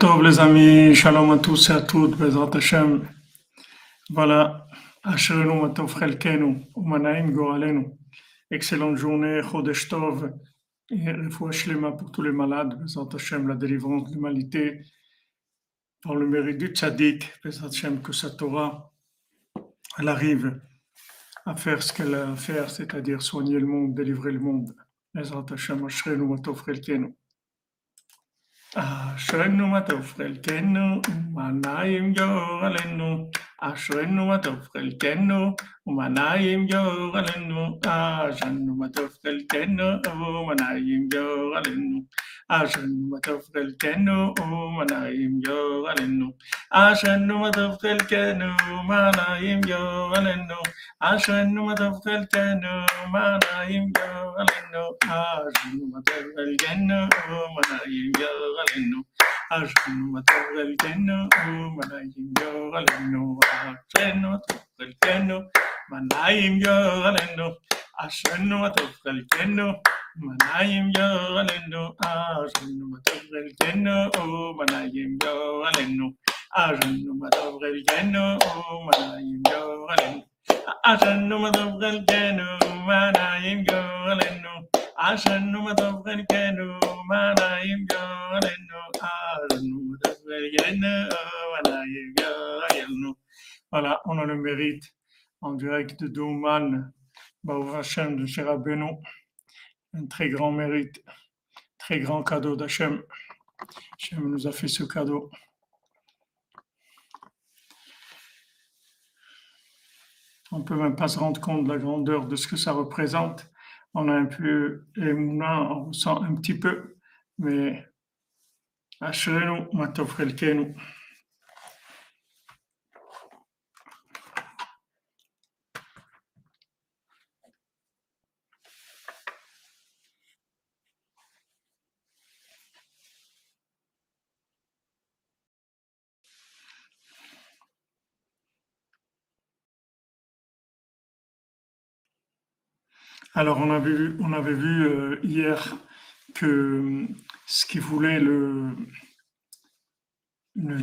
Les amis, shalom à tous et à toutes, Bezrat Hashem. Voilà, Asherenu Matov Chelkenu, Umanaim Goralenu. Excellente journée, Chodesh Tov, et Refoua Shlema pour tous les malades, Bezrat Hashem, la délivrance de l'humanité, par le mérite du tzaddik, Bezrat Hashem, que sa Torah, elle arrive à faire ce qu'elle a à faire, c'est-à-dire soigner le monde, délivrer le monde. Bezrat Hashem, Asherenu Matov Chelkenu. Ah, Shagnu Matufrel Kenu, Manayim Yoralenu. عشرنو ما تفقل تنو وما نايم جو غلنو عشرنو ما تفقل تنو وما نايم جو غلنو عشرنو ما تفقل تنو وما نايم جو غلنو عشرنو ما تفقل تنو وما نايم جو غلنو عشرنو ما تفقل تنو وما نايم جو غلنو عشرنو ما تفقل تنو وما نايم جو غلنو אשכנו בתורתנו ומלאים יורלנו ארצנו תוכלתנו מלאים יורלנו אשרנו בתוכלתנו מלאים יורלנו אשרנו בתוכלתנו ומלאים יורלנו אשרנו בתוכלתנו ומלאים יורלנו Voilà, on a le mérite en direct d'Oman, Baruch Hashem de Chérabénon. Un très grand mérite, très grand cadeau d'Hachem. Hachem nous a fait ce cadeau. On ne peut même pas se rendre compte de la grandeur de ce que ça représente. On a un peu émouna, on ressent un petit peu, mais Alors, on avait vu, euh, hier que euh, ce qu'il voulait le, le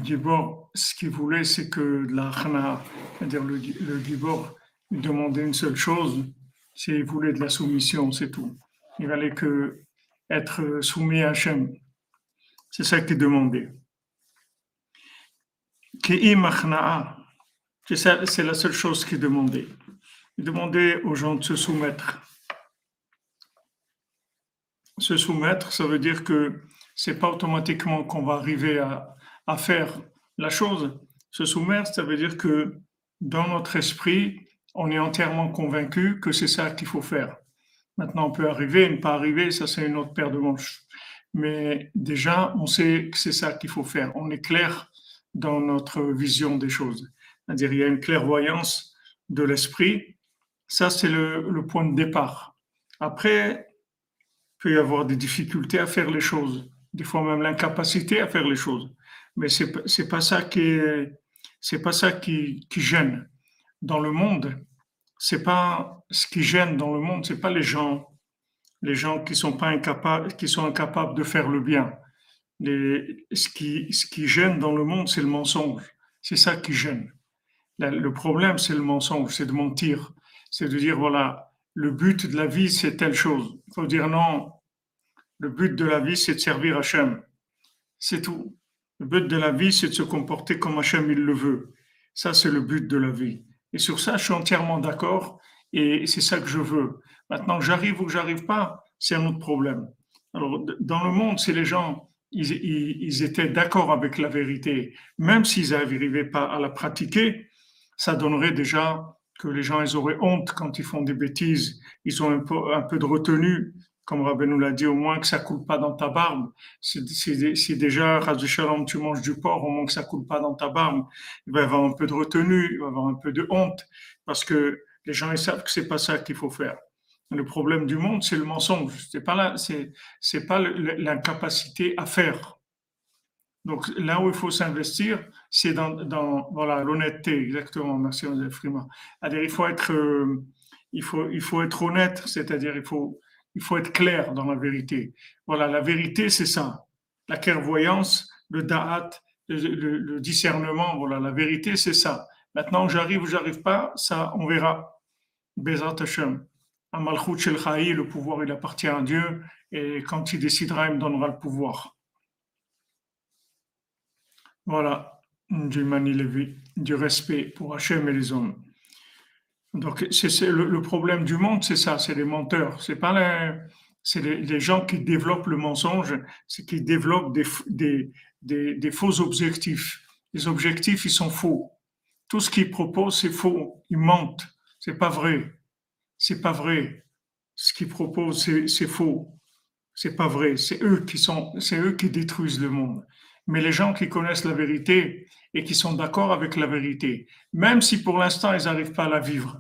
ce qu'il voulait, c'est que la Khana, c'est-à-dire le, le Gibor, demandait une seule chose, c'est qu'il voulait de la soumission, c'est tout. Il fallait que être soumis à Hachem. C'est ça qu'il demandait. C'est la seule chose qu'il demandait. Il demandait aux gens de se soumettre. Se soumettre, ça veut dire que c'est pas automatiquement qu'on va arriver à, à faire la chose. Se soumettre, ça veut dire que dans notre esprit, on est entièrement convaincu que c'est ça qu'il faut faire. Maintenant, on peut arriver ne pas arriver, ça c'est une autre paire de manches. Mais déjà, on sait que c'est ça qu'il faut faire. On est clair dans notre vision des choses. C'est-à-dire, il y a une clairvoyance de l'esprit. Ça, c'est le, point de départ. Après, il peut y avoir des difficultés à faire les choses, des fois même l'incapacité à faire les choses. Mais c'est p- c'est pas ça qui est, c'est pas ça qui, gêne dans le monde. C'est pas ce qui gêne dans le monde, c'est pas les gens, les gens qui sont pas incapables, qui sont incapables de faire le bien. Ce qui, ce gêne dans le monde, c'est le mensonge. C'est ça qui gêne. Le problème, c'est le mensonge, c'est de mentir. C'est de dire, voilà, le but de la vie, c'est telle chose. Il faut dire non, le but de la vie, c'est de servir Hachem. C'est tout. Le but de la vie, c'est de se comporter comme Hachem il le veut. Ça, c'est le but de la vie. Et sur ça, je suis entièrement d'accord et c'est ça que je veux. Maintenant, j'arrive ou j'arrive pas, c'est un autre problème. Alors, dans le monde, c'est les gens, ils- ils étaient d'accord avec la vérité, même s'ils n'arrivaient pas à la pratiquer, ça donnerait déjà que les gens, ils auraient honte quand ils font des bêtises, ils ont un peu, un peu de retenue, comme Rabbi nous l'a dit, au moins que ça coule pas dans ta barbe. Si, déjà, Ras Shalom, tu manges du porc, au moins que ça coule pas dans ta barbe, il va y avoir un peu de retenue, il va y avoir un peu de honte, parce que les gens, ils savent que c'est pas ça qu'il faut faire. Le problème du monde, c'est le mensonge. C'est pas là, c'est, pas l'incapacité à faire. Donc là où il faut s'investir, c'est dans, dans voilà l'honnêteté, exactement. Merci Joseph Frima. Il faut être, euh, il faut, il faut être honnête, c'est-à-dire il faut, il faut être clair dans la vérité. Voilà, la vérité c'est ça. La clairvoyance, le da'at, le, discernement, voilà, la vérité, c'est ça. Maintenant, j'arrive ou j'arrive pas, ça, on verra. Bezat Hashem. Amalchut le pouvoir, il appartient à Dieu, et quand il décidera, il me donnera le pouvoir. Voilà, du Mani du respect pour Hachem et les hommes. Donc, c'est le, problème du monde, c'est ça, c'est les menteurs. C'est pas les, les, gens qui développent le mensonge, c'est qui développent des, des, des, faux objectifs. Les objectifs, ils sont faux. Tout ce qu'ils proposent, c'est faux. Ils mentent. C'est pas vrai. C'est pas vrai. Ce qu'ils proposent, c'est faux. C'est pas vrai. C'est eux qui sont, c'est eux qui détruisent le monde. Mais les gens qui connaissent la vérité et qui sont d'accord avec la vérité, même si pour l'instant ils n'arrivent pas à la vivre,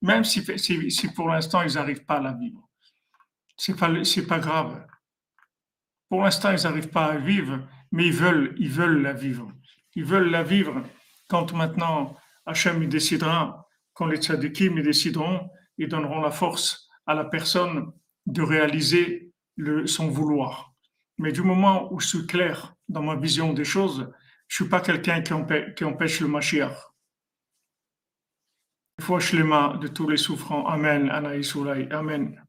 même si, pour l'instant ils n'arrivent pas à la vivre, c'est pas, pas grave. Pour l'instant ils n'arrivent pas à vivre, mais ils veulent, ils veulent la vivre. Ils veulent la vivre quand maintenant Hachem décidera, quand les tzadikim décideront, ils donneront la force à la personne de réaliser son vouloir. Mais du moment où je suis clair dans ma vision des choses, je suis pas quelqu'un qui, qui, empêche le Mashiach. Foi mains de tous les souffrants. Amen. Anaïs Amen.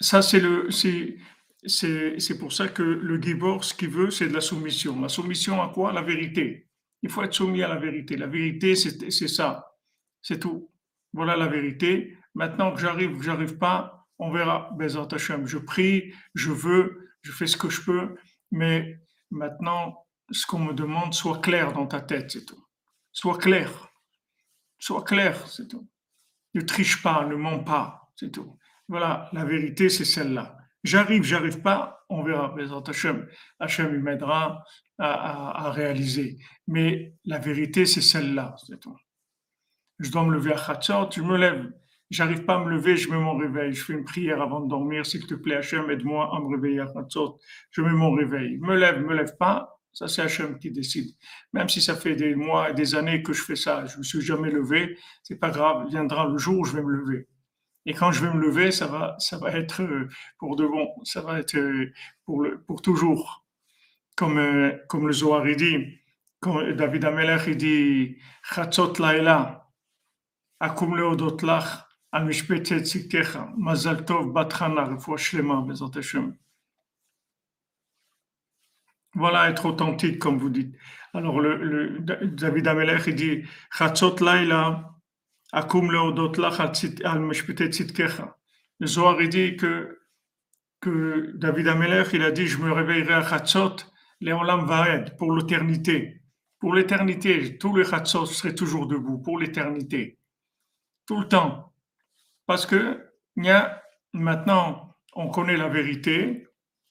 Ça, c'est le, c'est, pour ça que le Gibor, ce qu'il veut, c'est de la soumission. La soumission à quoi? La vérité. Il faut être soumis à la vérité. La vérité, c'est, c'est ça. C'est tout. Voilà la vérité. Maintenant que j'arrive, que j'arrive pas, on verra. Bezat Hashem. Je prie, je veux, je fais ce que je peux, mais maintenant, ce qu'on me demande, soit clair dans ta tête, c'est tout. Sois clair. Sois clair, c'est tout. Ne triche pas, ne mens pas, c'est tout. Voilà, la vérité, c'est celle-là. J'arrive, j'arrive pas, on verra. Bezat Hashem, Hashem m'aidera à, à, réaliser. Mais la vérité, c'est celle-là, c'est tout. Je dois me lever à Khatsot, je me lève j'arrive pas à me lever, je mets mon réveil, je fais une prière avant de dormir, s'il te plaît, Hachem, aide-moi à me réveiller je mets mon réveil. Me lève, me lève pas, ça c'est Hachem qui décide. Même si ça fait des mois et des années que je fais ça, je me suis jamais levé, c'est pas grave, viendra le jour où je vais me lever. Et quand je vais me lever, ça va, ça va être euh, pour de bon, ça va être euh, pour, pour toujours. Comme, euh, comme le Zohar dit, David Amelech dit, Chatzot Laila, Akum Leodot Lach, Voilà, être authentique, comme vous dites. Alors, David Amelech, il dit Chatzot Laila, Akum Leodot Lach al Mishpetet Tzitkecha. Le Zohar, dit que, David Amelech, il a dit Je me réveillerai à Chatzot, Léolam Vaed, pour l'éternité. Pour l'éternité, tous les Chatzot seraient toujours debout, pour l'éternité. Tout le temps. Parce que maintenant, on connaît la vérité.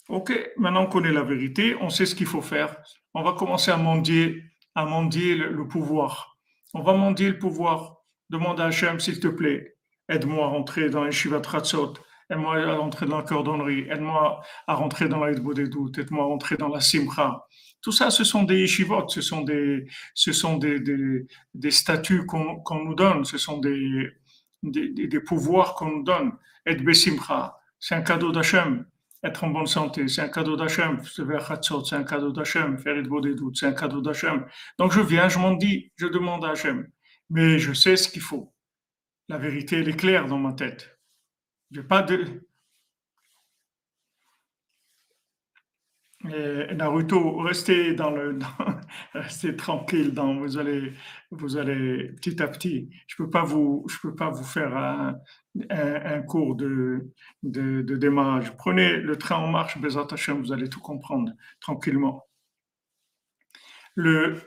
Ok, maintenant on connaît la vérité, on sait ce qu'il faut faire. On va commencer à mendier, à mendier le, pouvoir. On va mendier le pouvoir. Demande à Hachem, s'il te plaît, aide-moi à rentrer dans les Shivat Ratzot, aide-moi à rentrer dans la cordonnerie, aide-moi à rentrer dans la des doutes, aide-moi à rentrer dans la Simcha. Tout ça, ce sont des yeshivot, ce sont des, ce sont des, des, statuts qu'on nous donne, ce sont des, des, pouvoirs qu'on nous donne. Et Bessimcha, c'est un cadeau d'Hachem. Être en bonne santé, c'est un cadeau d'Hachem. Se faire c'est un cadeau d'Hachem. Faire des doutes, c'est un cadeau d'Hachem. Donc je viens, je m'en dis, je demande à Hachem. Mais je sais ce qu'il faut. La vérité, elle est claire dans ma tête. Je pas de, Naruto, restez tranquille. Vous allez, petit à petit. Je peux peux pas vous faire un, cours de, démarrage. Prenez le train en marche, Bezat Hashem, vous allez tout comprendre tranquillement. Le,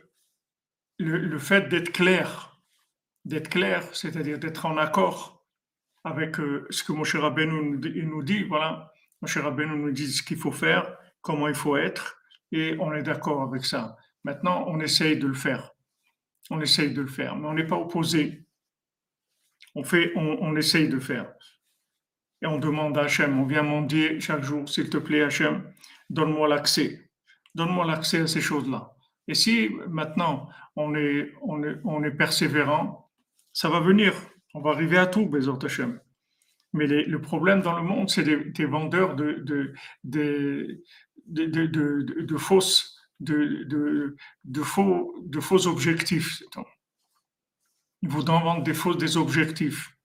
le, le fait d'être clair, d'être clair, c'est-à-dire d'être en accord avec euh, ce que Moshe Rabbeinu nous dit, voilà, Moshe Rabbeinu nous dit ce qu'il faut faire comment il faut être, et on est d'accord avec ça. Maintenant, on essaye de le faire. On essaye de le faire, mais on n'est pas opposé. On fait, on, essaye de faire. Et on demande à Hachem, on vient mendier chaque jour, s'il te plaît, Hachem, donne-moi l'accès. Donne-moi l'accès à ces choses-là. Et si maintenant on est, on est, on est persévérant, ça va venir. On va arriver à tout, Bézot Hachem. Mais le problème dans le monde, c'est des, vendeurs de, de, de, de fausses, de, faux, de faux objectifs. Ils vous vendent des faux des objectifs.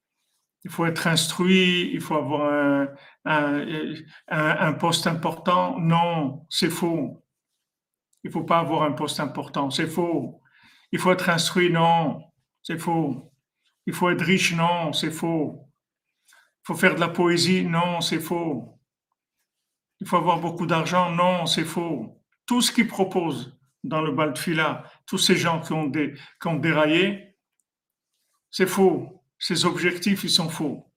Il faut être instruit, il faut avoir un, un, un poste important. Non, c'est faux. Il ne faut pas avoir un poste important, c'est faux. Il faut être instruit, non, c'est faux. Il faut être riche, non, c'est faux. Faut faire de la poésie, non, c'est faux. Il faut avoir beaucoup d'argent, non, c'est faux. Tout ce qu'ils proposent dans le bal de fila, tous ces gens qui ont, des, qui ont déraillé, c'est faux. Ces objectifs, ils sont faux.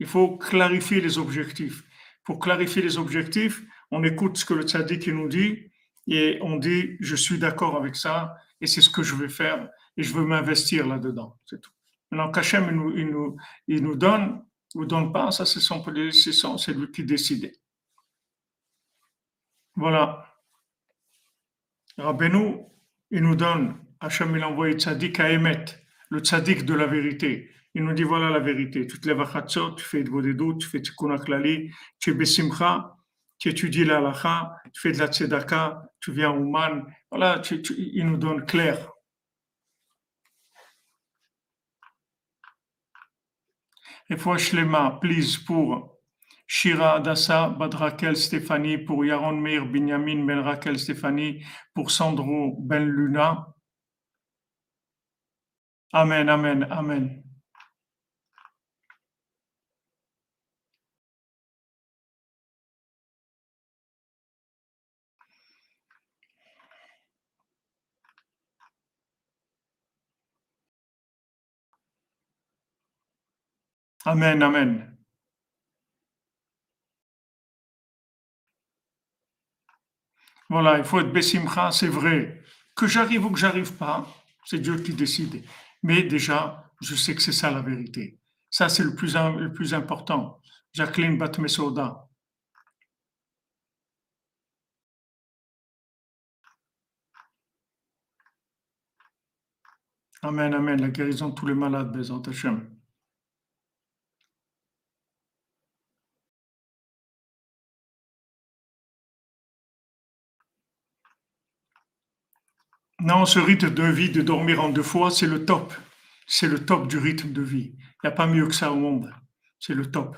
Il faut clarifier les objectifs. Pour clarifier les objectifs, on écoute ce que le tzaddik nous dit et on dit, je suis d'accord avec ça et c'est ce que je vais faire et je veux m'investir là-dedans. C'est tout. Maintenant, qu'Hachem, il nous, il, nous, il nous donne ou donne pas, ça c'est son, c'est lui qui décide. Voilà. Rabbeinu, il nous donne, Hachem il a envoyé Tzadik à Emet, le Tzadik de la vérité. Il nous dit voilà la vérité. Tu te lèves à tu fais de doutes, tu fais Tikkun Aklali, tu es Besimcha, tu étudies la halakha, tu fais de la tzedaka, tu viens au man. Voilà, il nous donne clair. Fois Shlema, please, pour Shira Adassa, Badrakel Stéphanie, pour Yaron Meir Binyamin Ben Raquel Stéphanie, pour Sandro Ben Luna. Amen, amen, amen. Amen, amen. Voilà, il faut être Bessimcha, c'est vrai. Que j'arrive ou que j'arrive pas, c'est Dieu qui décide. Mais déjà, je sais que c'est ça la vérité. Ça, c'est le plus, important. Jacqueline Batmesoda. Amen, amen. La guérison de tous les malades, Bézant. Non, ce rythme de vie de dormir en deux fois, c'est le top. C'est le top du rythme de vie. Il n'y a pas mieux que ça au monde. C'est le top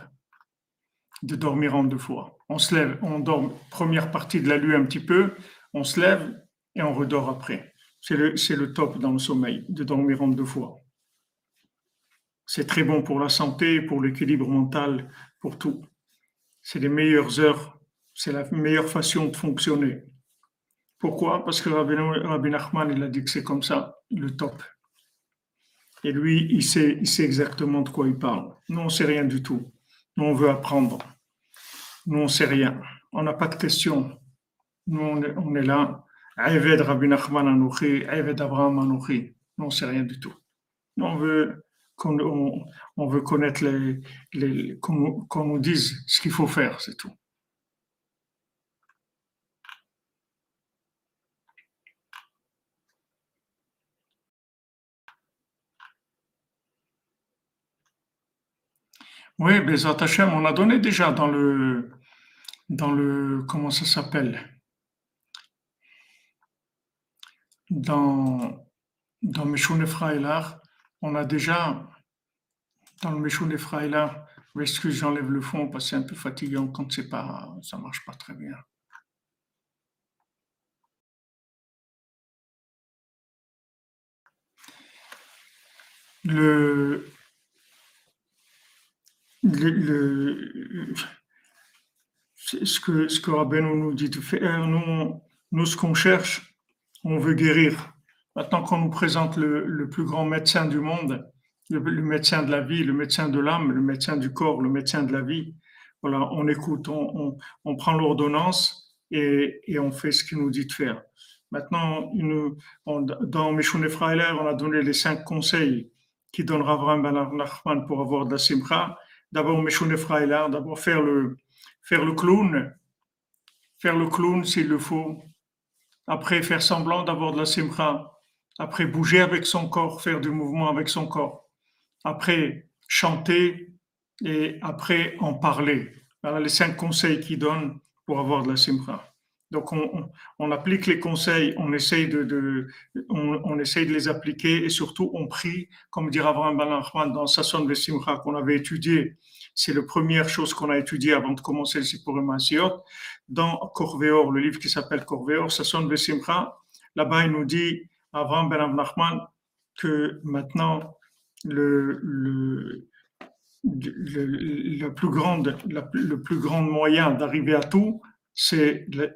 de dormir en deux fois. On se lève, on dort première partie de la nuit un petit peu, on se lève et on redort après. C'est le, c'est le top dans le sommeil, de dormir en deux fois. C'est très bon pour la santé, pour l'équilibre mental, pour tout. C'est les meilleures heures, c'est la meilleure façon de fonctionner. Pourquoi? Parce que Rabbi, Nachman, il a dit que c'est comme ça, le top. Et lui, il sait, il sait exactement de quoi il parle. Nous, on ne sait rien du tout. Nous, on veut apprendre. Nous, on ne sait rien. On n'a pas de questions. Nous, on est, là. Ayved Rabbi Nachman Anouchi, Ayved Abraham Anouchi. Nous, on ne sait rien du tout. Nous, on veut qu'on on, veut connaître les, les qu'on nous dise ce qu'il faut faire, c'est tout. Oui, Bezat Hashem, on a donné déjà dans le, dans le, comment ça s'appelle? Dans, dans Meshune on a déjà, dans le Meshune Frailar, excuse, j'enlève le fond parce que c'est un peu fatigant quand c'est pas, ça marche pas très bien. Le, le, ce que, ce que nous dit de faire, nous, nous ce qu'on cherche, on veut guérir. Maintenant qu'on nous présente le, plus grand médecin du monde, le, médecin de la vie, le médecin de l'âme, le médecin du corps, le médecin de la vie, voilà, on écoute, on, on, prend l'ordonnance et, et, on fait ce qu'il nous dit de faire. Maintenant, on, dans Meshune Freiler, on a donné les cinq conseils qui donnera vraiment Ben Nachman pour avoir de la simcha d'abord d'abord faire le, faire le clown, faire le clown s'il le faut, après faire semblant d'avoir de la simcha, après bouger avec son corps, faire du mouvement avec son corps, après chanter, et après en parler. Voilà les cinq conseils qu'il donne pour avoir de la simcha. Donc, on, applique les conseils, on essaye de, on, essaye de les appliquer et surtout, on prie, comme dit Abraham Ben dans Sasson de Simcha qu'on avait étudié. C'est la première chose qu'on a étudiée avant de commencer le Sipurim Asiot. Dans Corvéor, le livre qui s'appelle Corvéor, Sasson de Simcha, là-bas, il nous dit, Abraham Ben Nachman, que maintenant, le, le, le, plus le plus grand moyen d'arriver à tout, c'est la,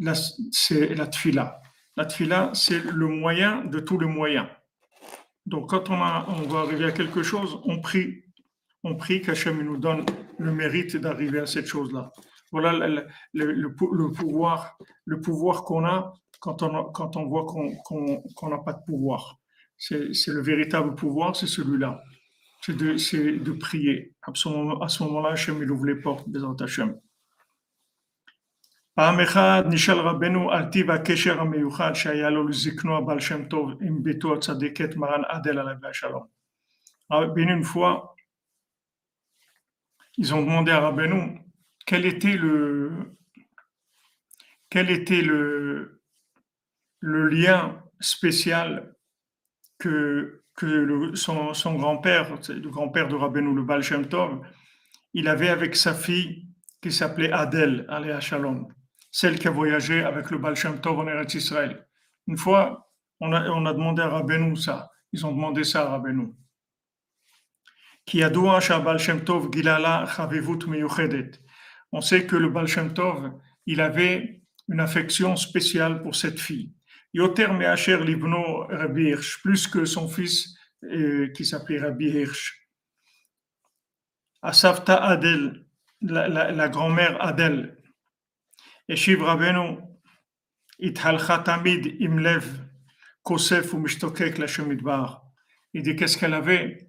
la tfila. La tfila, c'est le moyen de tous les moyens. Donc, quand on, a, va arriver à quelque chose, on prie. On prie qu'Hachem nous donne le mérite d'arriver à cette chose-là. Voilà le, le, pouvoir, le pouvoir qu'on a quand on, quand on voit qu'on n'a pas de pouvoir. C'est le véritable pouvoir, c'est celui-là. C'est de, de, prier. À ce moment-là, Hachem, il ouvre les portes des Hachem. פעם אחת נשאל רבנו על טיב הקשר המיוחד שהיה לו לזקנו הבעל שם טוב עם ביתו הצדיקת מרן עדל עליו השלום. Rabbeinu, une fois, ils ont demandé à Rabbeinu quel était le, quel était le, le lien spécial que, que le, son, son grand-père, le grand-père de Rabbeinu, le Baal Shem Tov, il avait avec sa fille qui s'appelait Adel, aléa Shalom celle qui a voyagé avec le Baal Shem Tov en Eretz Israël. Une fois, on a, demandé à Rabbeinu ça. Ils ont demandé ça à Rabbeinu. On sait que le Baal Shem Tov, il avait une affection spéciale pour cette fille. Yoter Meacher Libno Rabbi plus que son fils euh, qui s'appelait Rabbi Hirsch. Asafta Adel, la, la, la grand-mère Adel, השיב רבנו, התהלכה תמיד עם לב כוסף ומשתוקק לשם מדבר. Il dit qu'est-ce qu'elle avait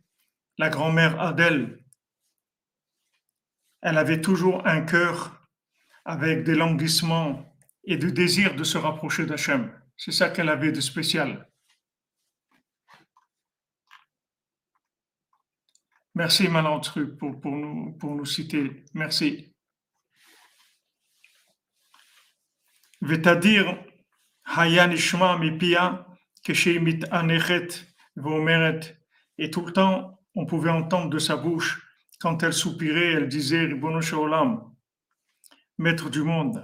La grand-mère Adèle, elle avait toujours un cœur avec des languissements et du désir de se rapprocher d'Hachem. C'est ça qu'elle avait de spécial. Merci Malantru pour, pour, nous, pour nous citer. Merci. ותדיר היה נשמע מפיה כשהיא מתענכת ואומרת, et tout le temps on pouvait entendre de sa bouche quand elle soupirait, elle disait, Ribono Olam, maître du monde,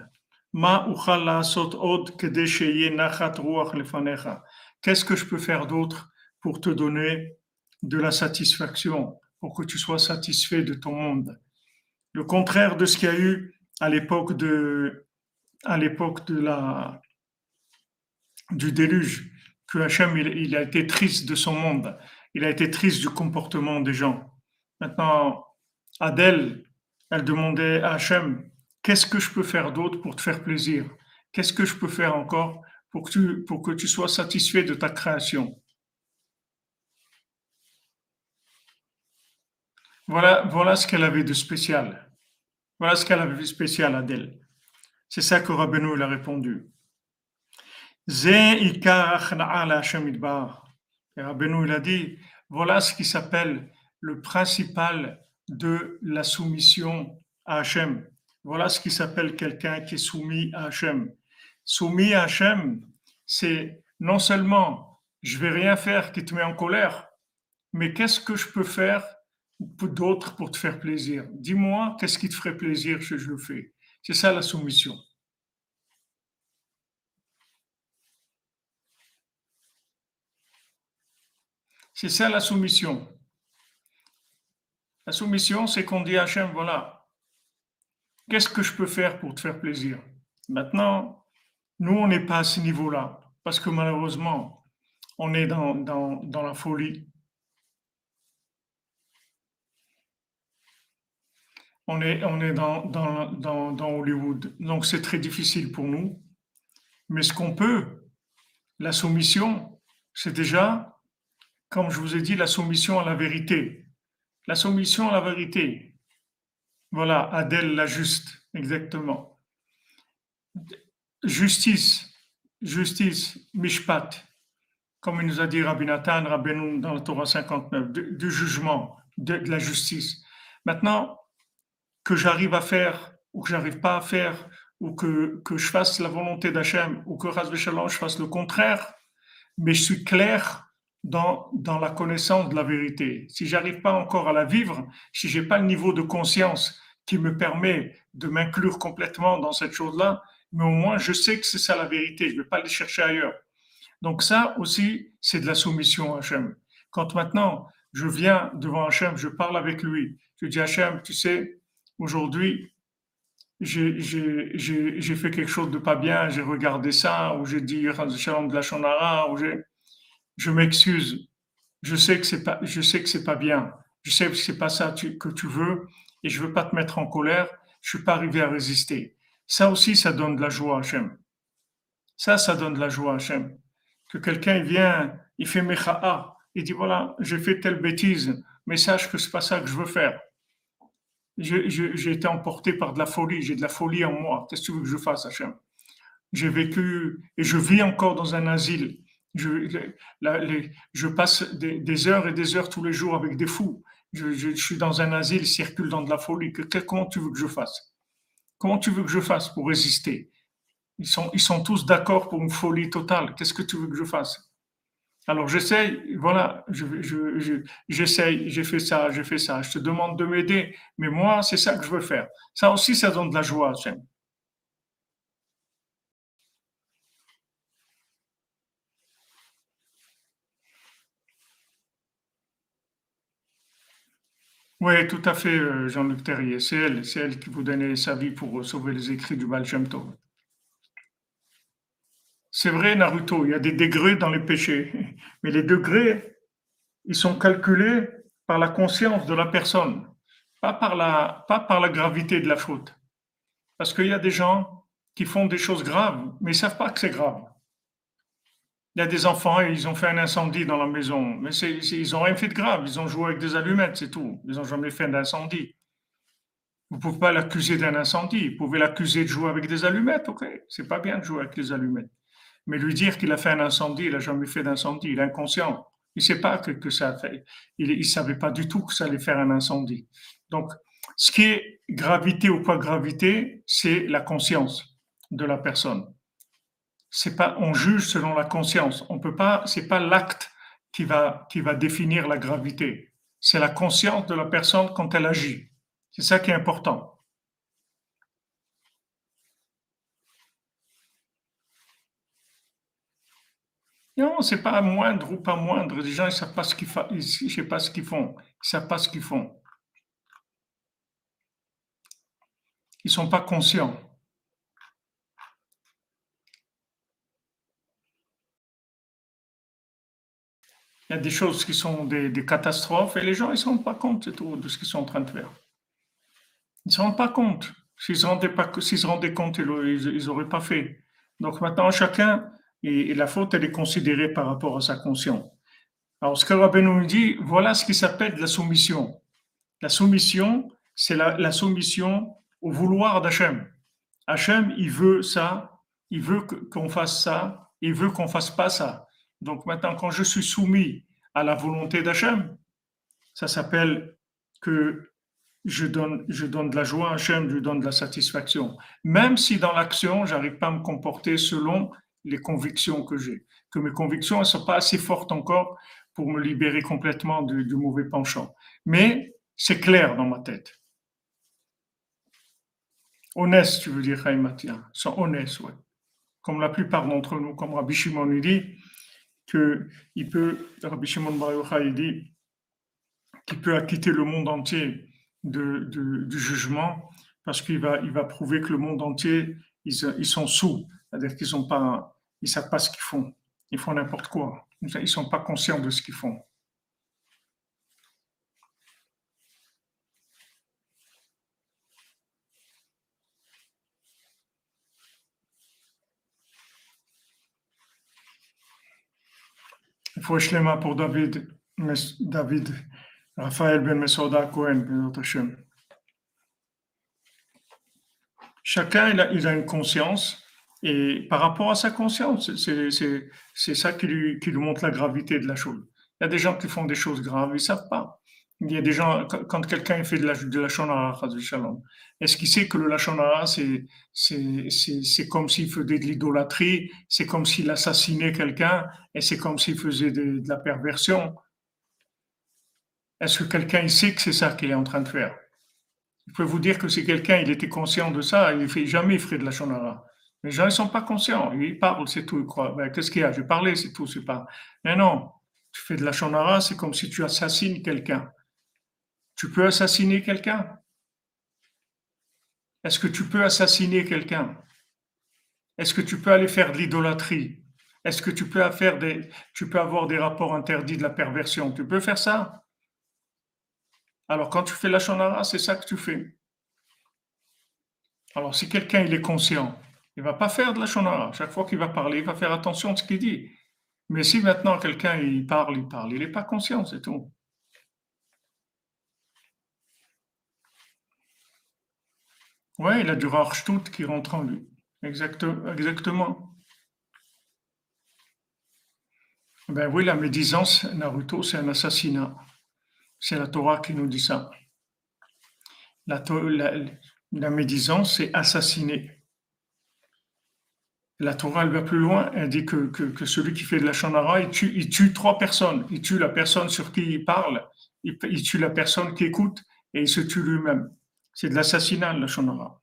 Ma uchal la'asot od kede sheye nachat ruach lefanecha. Qu'est-ce que je peux faire d'autre pour te donner de la satisfaction, pour que tu sois satisfait de ton monde Le contraire de ce qu'il y a eu à l'époque de à l'époque de la, du déluge, que Hachem, il, a été triste de son monde, il a été triste du comportement des gens. Maintenant, Adèle, elle demandait à Hachem, qu'est-ce que je peux faire d'autre pour te faire plaisir? Qu'est-ce que je peux faire encore pour que tu, pour que tu sois satisfait de ta création? Voilà, voilà ce qu'elle avait de spécial. Voilà ce qu'elle avait de spécial, Adèle. C'est ça que Rabbeinu a répondu. Et Rabbeinu il a dit, voilà ce qui s'appelle le principal de la soumission à Hachem. Voilà ce qui s'appelle quelqu'un qui est soumis à Hachem. Soumis à Hachem, c'est non seulement je vais rien faire qui te met en colère, mais qu'est-ce que je peux faire d'autre pour te faire plaisir? Dis-moi, qu'est-ce qui te ferait plaisir que je le fais? C'est ça la soumission. C'est ça la soumission. La soumission, c'est qu'on dit à Hachem, voilà, qu'est-ce que je peux faire pour te faire plaisir? Maintenant, nous, on n'est pas à ce niveau-là, parce que malheureusement, on est dans, dans la folie. On est, on est dans, dans, Hollywood. Donc c'est très difficile pour nous. Mais ce qu'on peut, la soumission, c'est déjà, comme je vous ai dit, la soumission à la vérité. La soumission à la vérité. Voilà, Adèle la juste, exactement. Justice, justice, mishpat, comme il nous a dit Rabbi Nathan, Rabbeinu dans la Torah 59, du, jugement, de, la justice. Maintenant, que j'arrive à faire ou que j'arrive pas à faire, ou que, que je fasse la volonté d'Hachem, ou que je fasse le contraire, mais je suis clair dans, dans la connaissance de la vérité. Si j'arrive pas encore à la vivre, si j'ai pas le niveau de conscience qui me permet de m'inclure complètement dans cette chose-là, mais au moins je sais que c'est ça la vérité, je ne vais pas aller chercher ailleurs. Donc ça aussi, c'est de la soumission à Hachem. Quand maintenant je viens devant Hachem, je parle avec lui, je dis Hachem, tu sais, aujourd'hui, j'ai fait quelque chose de pas bien, j'ai regardé ça, ou j'ai dit je m'excuse. Je sais que c'est pas, je sais que c'est pas bien. Je sais que c'est pas ça que tu veux, et je veux pas te mettre en colère. Je suis pas arrivé à résister. Ça aussi, ça donne de la joie Hachem. Ça, ça donne de la joie Hachem. Que quelqu'un vient, il fait mecha'a, il dit voilà, j'ai fait telle bêtise, mais sache que c'est pas ça que je veux faire. J'ai été emporté par de la folie, j'ai de la folie en moi. Qu'est-ce que tu veux que je fasse, Hachem? J'ai vécu et je vis encore dans un asile. Je, je passe des, heures et des heures tous les jours avec des fous. Je, suis dans un asile, circule dans de la folie. comment tu veux que je fasse? Comment tu veux que je fasse pour résister? Ils sont, ils sont tous d'accord pour une folie totale. Qu'est-ce que tu veux que je fasse? Alors j'essaye, voilà, j'essaye, j'ai fait ça, j'ai fait ça. Je te demande de m'aider, mais moi, c'est ça que je veux faire. Ça aussi, ça donne de la joie, Hachem. Oui, tout à fait, euh, Jean-Luc Terrier. C'est elle, c'est elle qui vous donnait sa vie pour sauver les écrits du Baal C'est vrai, Naruto, il y a des degrés dans les péchés, mais les degrés, ils sont calculés par la conscience de la personne, pas par la, pas par la gravité de la faute. Parce qu'il y a des gens qui font des choses graves, mais ils ne savent pas que c'est grave. Il y a des enfants, ils ont fait un incendie dans la maison, mais ils n'ont rien fait de grave, ils ont joué avec des allumettes, c'est tout. Ils n'ont jamais fait d'incendie. Vous ne pouvez pas l'accuser d'un incendie, vous pouvez l'accuser de jouer avec des allumettes, ok C'est pas bien de jouer avec des allumettes. Mais lui dire qu'il a fait un incendie, il n'a jamais fait d'incendie, il est inconscient. Il ne sait pas que, que ça a fait. Il ne savait pas du tout que ça allait faire un incendie. Donc, ce qui est gravité ou pas gravité, c'est la conscience de la personne c'est pas, on juge selon la conscience. On peut pas, c'est pas l'acte qui va, qui va définir la gravité. C'est la conscience de la personne quand elle agit. C'est ça qui est important. Non, c'est pas moindre ou pas moindre. Les gens, ils savent pas ce qu'ils font. Je sais pas ce qu'ils font. Ils savent pas ce qu'ils font. Ils sont pas conscients. Il y a des choses qui sont des, catastrophes et les gens, ils ne se rendent pas compte de ce qu'ils sont en train de faire. Ils ne se rendent pas compte. S'ils se rendaient, pas, se rendaient compte, ils n'auraient pas fait. Donc maintenant, chacun, et, la faute, elle est considérée par rapport à sa conscience. Alors, ce que Rabbi nous dit, voilà ce qui s'appelle la soumission. La soumission, c'est la, la soumission au vouloir d'Hachem. Hachem, il veut ça, il veut qu'on fasse ça, il veut qu'on fasse pas ça. Donc maintenant, quand je suis soumis à la volonté d'Hachem, ça s'appelle que je donne, je donne de la joie à Hachem, je donne de la satisfaction. Même si dans l'action, j'arrive pas à me comporter selon les convictions que j'ai. Que mes convictions ne sont pas assez fortes encore pour me libérer complètement du, mauvais penchant. Mais c'est clair dans ma tête. Honnête, tu veux dire, Matia. Sont honnêtes, ouais. Comme la plupart d'entre nous, comme Rabbi Shimon nous dit, qu'il peut, Rabbi Shimon Bar il dit qu'il peut acquitter le monde entier de, du jugement parce qu'il va, il va prouver que le monde entier, ils, ils sont sous, c'est-à-dire qu'ils ne pas, ils savent pas ce qu'ils font, ils font n'importe quoi, ils ne sont pas conscients de ce qu'ils font. faut pour David, David, Raphaël Ben Mesoda Cohen, Hashem. Chacun, il a, il a, une conscience, et par rapport à sa conscience, c'est ça qui lui, qui lui montre la gravité de la chose. Il y a des gens qui font des choses graves, ils ne savent pas. Il y a des gens, quand quelqu'un fait de la, de la est-ce qu'il sait que le lachonara, c'est, comme s'il faisait de l'idolâtrie, c'est comme s'il assassinait quelqu'un, et c'est comme s'il faisait de, la perversion? Est-ce que quelqu'un sait que c'est ça qu'il est en train de faire? Je peux vous dire que si quelqu'un il était conscient de ça, il ne fait jamais ferait de la shonara. Les gens ne sont pas conscients, ils parlent, c'est tout, ils croient. Ben, qu'est-ce qu'il y a? Je parler, c'est tout, c'est pas. Mais non, tu fais de la shonara, c'est comme si tu assassines quelqu'un. Tu peux assassiner quelqu'un? Est-ce que tu peux assassiner quelqu'un? Est-ce que tu peux aller faire de l'idolâtrie? Est-ce que tu peux, faire des, tu peux avoir des rapports interdits de la perversion? Tu peux faire ça? Alors quand tu fais la shonara, c'est ça que tu fais. Alors si quelqu'un il est conscient, il va pas faire de la shonara. Chaque fois qu'il va parler, il va faire attention à ce qu'il dit. Mais si maintenant quelqu'un il parle, il parle, il n'est pas conscient, c'est tout. Oui, il a du tout qui rentre en lui. exactement. Ben oui, la médisance, Naruto, c'est un assassinat. C'est la Torah qui nous dit ça. La, la médisance, c'est assassiner. La Torah, elle va plus loin. Elle dit que, que, celui qui fait de la chanara, il tue, il tue trois personnes. Il tue la personne sur qui il parle, il, tue la personne qui écoute et il se tue lui-même. C'est de l'assassinat, le Lachonara.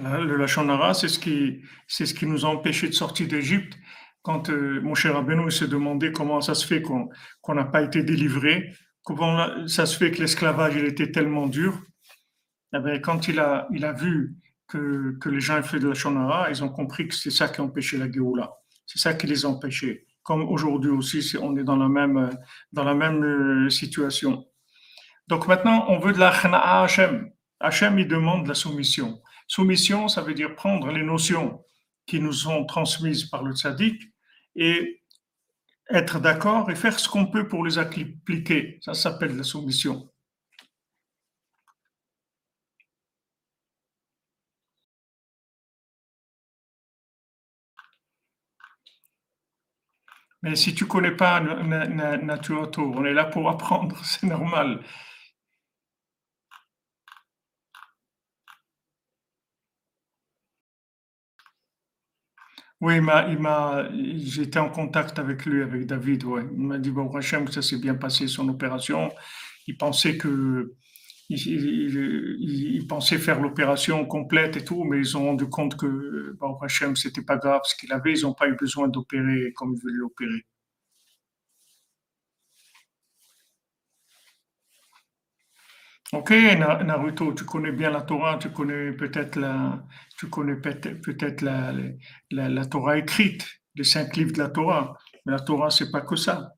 Le Lachonara, c'est ce, qui, c'est ce qui nous a empêchés de sortir d'Égypte. Quand euh, mon cher Abenou s'est demandé comment ça se fait qu'on n'a pas été délivré, comment ça se fait que l'esclavage était tellement dur. Eh bien, quand il a, il a vu que, les gens ont fait de la Shonara, ils ont compris que c'est ça qui a empêché la Géoula. C'est ça qui les a empêchés. Comme aujourd'hui aussi, on est dans la même, dans la même euh, situation. Donc maintenant, on veut de la à Hachem. Hachem, il demande la soumission. Soumission, ça veut dire prendre les notions qui nous sont transmises par le tzaddik et être d'accord et faire ce qu'on peut pour les appliquer. Ça s'appelle la soumission. Mais si tu connais pas nature on est là pour apprendre, c'est normal. Oui, il m'a, j'étais en contact avec lui, avec David, ouais. Il m'a dit, bon, Hachem, ça s'est bien passé, son opération. Il pensait que, il, pensait faire l'opération complète et tout, mais ils ont rendu compte que, bon, Hachem, c'était pas grave ce qu'il avait, ils n'ont pas eu besoin d'opérer comme ils voulaient l'opérer. Ok, Naruto, tu connais bien la Torah, tu connais peut-être la, tu connais peut-être la, la, Torah écrite, les cinq livres de la Torah. Mais la Torah, c'est pas que ça.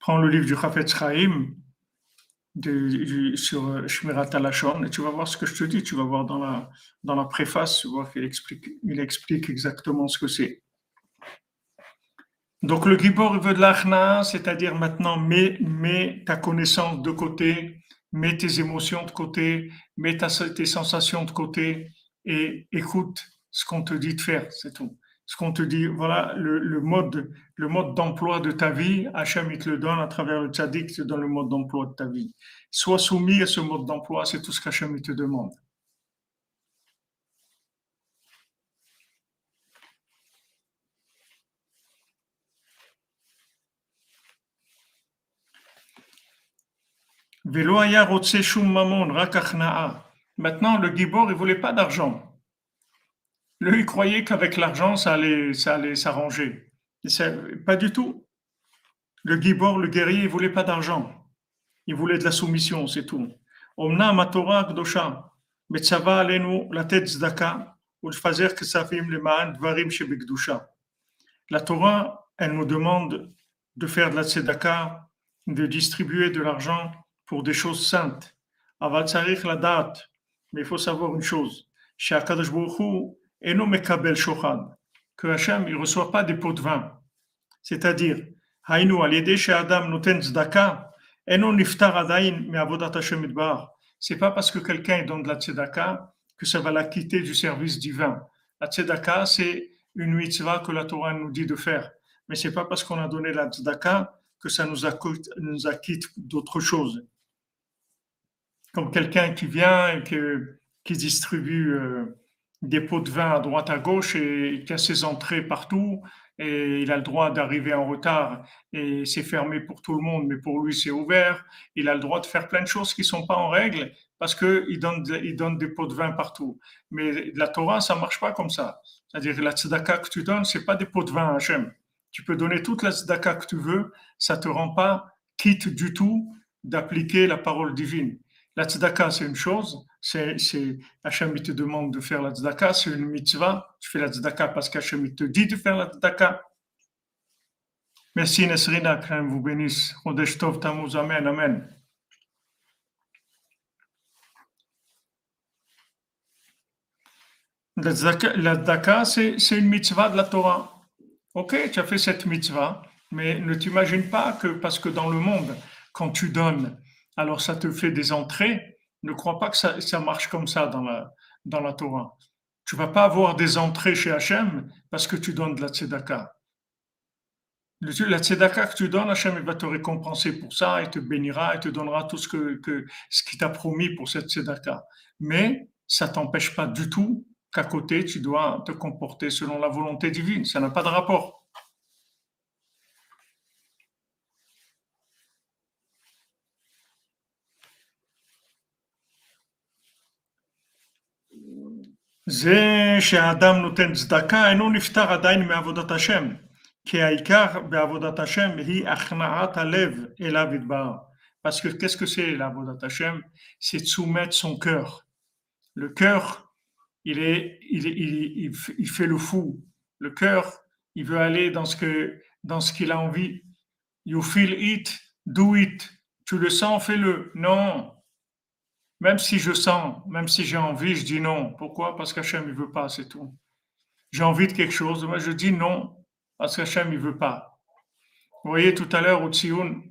Prends le livre du Chafetz Chaim de, sur Shmirat Alashon et tu vas voir ce que je te dis. Tu vas voir dans la, dans la préface, tu vois qu'il explique, il explique exactement ce que c'est. Donc le Gibor, veut de l'achna, c'est-à-dire maintenant mets, mets ta connaissance de côté mets tes émotions de côté, mets tes sensations de côté et écoute ce qu'on te dit de faire, c'est tout. Ce qu'on te dit, voilà le, mode, le mode d'emploi de ta vie, Hachem il te le donne à travers le tzaddik, te donne le mode d'emploi de ta vie. Sois soumis à ce mode d'emploi, c'est tout ce qu'Hachem te demande. Maintenant, le Gibor, il voulait pas d'argent. Lui, il croyait qu'avec l'argent, ça allait, ça allait s'arranger. Pas du tout. Le Gibor, le guerrier, il voulait pas d'argent. Il voulait de la soumission, c'est tout. Omna matora metzava alenu tzedaka, ulfazer kesafim lemaan dvarim shebekdusha. La Torah, elle nous demande de faire de la tzedaka, de distribuer de l'argent pour des choses saintes. La date. Mais il faut savoir une chose. Chez Akadosh non Mekabel Shochad. Que Hachem, ne reçoit pas des pots de vin. C'est-à-dire, Hainu alide chez Adam noten tzedaka, et non niftar adain mais Hashem idbar. C'est pas parce que quelqu'un donne de la tzedaka que ça va la quitter du service divin. La tzedaka, c'est une mitzvah que la Torah nous dit de faire. Mais c'est pas parce qu'on a donné la tzedaka que ça nous acquitte, nous acquitte d'autre chose. Comme quelqu'un qui vient et qui distribue euh, des pots de vin à droite à gauche et qui a ses entrées partout et il a le droit d'arriver en retard et c'est fermé pour tout le monde, mais pour lui c'est ouvert. Il a le droit de faire plein de choses qui sont pas en règle parce qu'il donne, il donne des pots de vin partout. Mais la Torah, ça marche pas comme ça. C'est-à-dire la tzedaka que tu donnes, c'est pas des pots de vin à Hachem. Tu peux donner toute la tzedaka que tu veux, ça te rend pas quitte du tout d'appliquer la parole divine. La tzedaka, c'est une chose, c'est, Hachem te demande de faire la tzedaka, c'est une mitzvah. Tu fais la tzedaka parce qu'Hachem te dit de faire la tzedaka. Merci Nesrina, que vous bénisse. Odesh Tov Amen, Amen. La tzedaka, c'est une mitzvah de la Torah. Ok, tu as fait cette mitzvah, mais ne t'imagine pas que parce que dans le monde, quand tu donnes, alors ça te fait des entrées, ne crois pas que ça, marche comme ça dans la, dans la Torah. Tu vas pas avoir des entrées chez Hachem parce que tu donnes de la tzedaka. La tzedaka que tu donnes, Hachem va te récompenser pour ça, et te bénira, et te donnera tout ce que, que ce qu'il t'a promis pour cette tzedaka. Mais ça t'empêche pas du tout qu'à côté, tu dois te comporter selon la volonté divine. Ça n'a pas de rapport. זה שהאדם נותן צדקה אינו נפטר עדיין מעבודת השם, כי העיקר בעבודת השם היא הכנעת הלב אליו יתברך. Parce que qu'est-ce que c'est l'avodat Hashem C'est de soumettre son cœur. Le cœur, il, est, il, il, il, fait le fou. Le cœur, il veut aller dans ce que dans ce qu'il a envie. You feel it, do it. Tu le sens, fais-le. Non, même si je sens, même si j'ai envie, je dis non. Pourquoi? Parce qu'Hachem, il veut pas, c'est tout. J'ai envie de quelque chose, moi je dis non, parce qu'Hachem, il veut pas. Vous voyez, tout à l'heure, au Tsioun,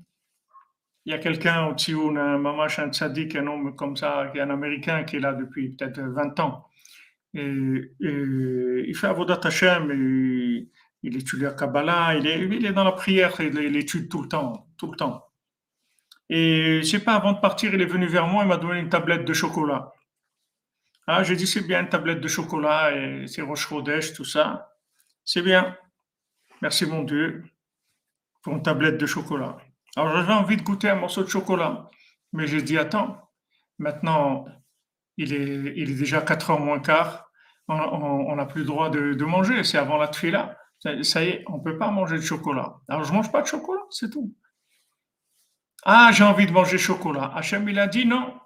il y a quelqu'un au Tsioun, un mamash, un tzaddik, un homme comme ça, un Américain qui est là depuis peut-être 20 ans. Et, il fait Avodat Hashem, et, il étudie la Kabbalah, il est, il est dans la prière, il, il étudie tout le temps, tout le temps. Et je sais pas, avant de partir, il est venu vers moi, il m'a donné une tablette de chocolat. Ah, j'ai dit, c'est bien une tablette de chocolat et c'est roche tout ça. C'est bien. Merci mon Dieu pour une tablette de chocolat. Alors j'avais envie de goûter un morceau de chocolat. Mais j'ai dit, attends, maintenant, il est, il est déjà 4 heures moins quart. On n'a plus le droit de, manger. C'est avant la tfila. Ça, ça y est, on ne peut pas manger de chocolat. Alors je ne mange pas de chocolat, c'est tout. Ah, j'ai envie de manger chocolat. Hachem, il a dit non.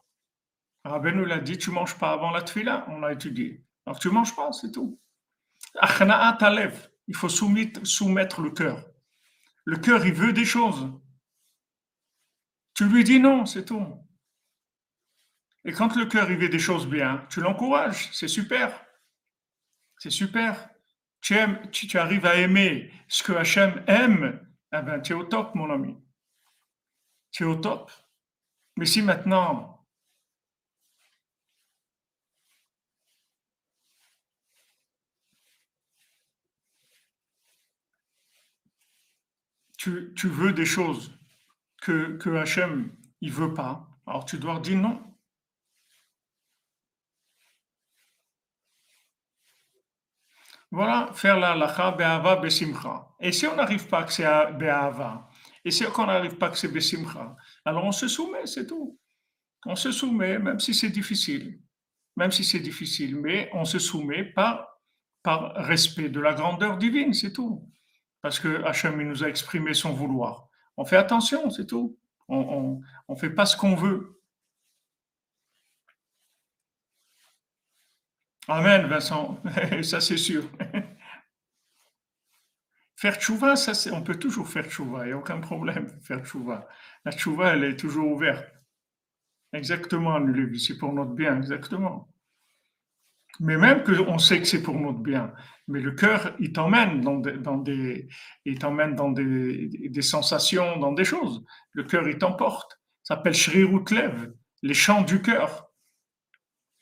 Rabbeinu, il a dit, tu manges pas avant la tfila. On a étudié. Alors, tu manges pas, c'est tout. Il faut soumettre, le cœur. Le cœur, il veut des choses. Tu lui dis non, c'est tout. Et quand le cœur, il veut des choses bien, tu l'encourages. C'est super. C'est super. Tu, arrives à aimer ce que Hachem aime, eh ben, tu es au top, mon ami tu es au top. Mais si maintenant, tu, veux des choses que, que Hachem il veut pas, alors tu dois dire non. Voilà, faire la lacha be'ava be'simcha. Et si on n'arrive pas que c'est be'ava, et si on n'arrive pas que c'est Bessimcha, alors on se soumet, c'est tout. On se soumet, même si c'est difficile. Même si c'est difficile, mais on se soumet par, par respect de la grandeur divine, c'est tout. Parce que Hachem nous a exprimé son vouloir. On fait attention, c'est tout. On ne fait pas ce qu'on veut. Amen, Vincent. Ça, c'est sûr. Faire tchouva, ça, on peut toujours faire tchouva, il n'y a aucun problème de faire tchouva. La tchouva, elle est toujours ouverte. Exactement, c'est pour notre bien, exactement. Mais même qu'on sait que c'est pour notre bien, mais le cœur, il t'emmène dans, des, il t'emmène dans des, sensations, dans des choses. Le cœur, il t'emporte. Ça s'appelle Shri Lev, les chants du cœur.